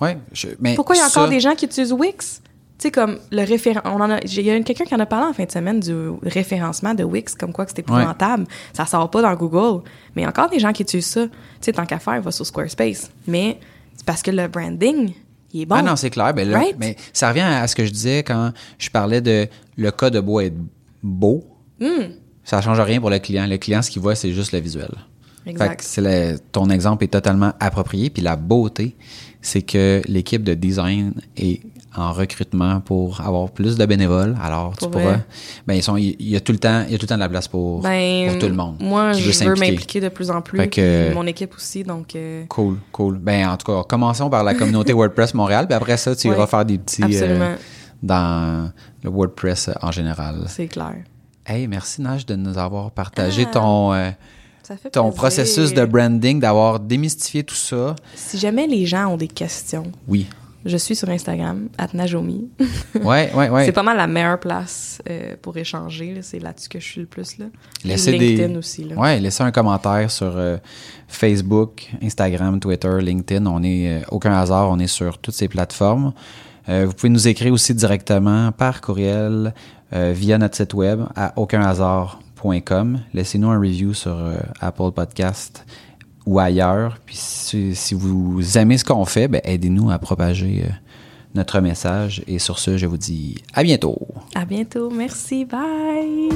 B: Right?
A: je- mais
B: Pourquoi il y a encore
A: ça-
B: des gens qui utilisent Wix? Tu sais, comme le référent. On en a, j'ai- il y a quelqu'un qui en a parlé en fin de semaine du référencement de Wix, comme quoi que c'était épouvantable. Ça sort pas dans Google. Mais il y a encore des gens qui utilisent ça. Tu sais, tant qu'à faire, va sur Squarespace. Mais c'est parce que le branding, il est bon.
A: Ah non, c'est clair. Ben là,
B: Right?
A: mais ça revient à ce que je disais quand je parlais de le cas de bois être beau.
B: Hmm.
A: Ça change rien pour le client. Le client, ce qu'il voit, c'est juste le visuel.
B: Exact.
A: Fait que le- ton exemple est totalement approprié. Puis la beauté, c'est que l'équipe de design est en recrutement pour avoir plus de bénévoles. Alors,
B: Pour
A: tu pourras.
B: vrai?
A: Ben, ils sont, il y a tout le temps, il y a tout le temps de la place pour,
B: Ben,
A: pour tout le monde.
B: Moi, je veux m'impliquer de plus en plus.
A: Fait que-
B: puis mon équipe aussi, donc. euh,
A: Cool, cool. Ben, en tout cas, commençons par la communauté WordPress Montréal, puis après ça, tu
B: Ouais.
A: iras faire des petits. euh, dans le WordPress en général.
B: C'est clair.
A: Hey, merci Nage de nous avoir partagé
B: Ah,
A: ton, euh, ton
B: plaisir.
A: processus de branding, d'avoir démystifié tout ça.
B: Si jamais les gens ont des questions,
A: Oui.
B: Je suis sur Instagram, Najomi.
A: Ouais, ouais, ouais.
B: C'est pas mal la meilleure place euh, pour échanger. là. C'est là-dessus que je suis le plus. Là.
A: Laissez
B: LinkedIn
A: des...
B: aussi. Là.
A: Ouais, laissez un commentaire sur euh, Facebook, Instagram, Twitter, LinkedIn. On est euh, aucun hasard, on est sur toutes ces plateformes. Vous pouvez nous écrire aussi directement par courriel via notre site web à aucunhasard.com. Laissez-nous un review sur Apple Podcast ou ailleurs. Puis si, vous aimez ce qu'on fait, ben, aidez-nous à propager euh, notre message. Et sur ce, je vous dis à bientôt.
B: À bientôt. Merci. Bye.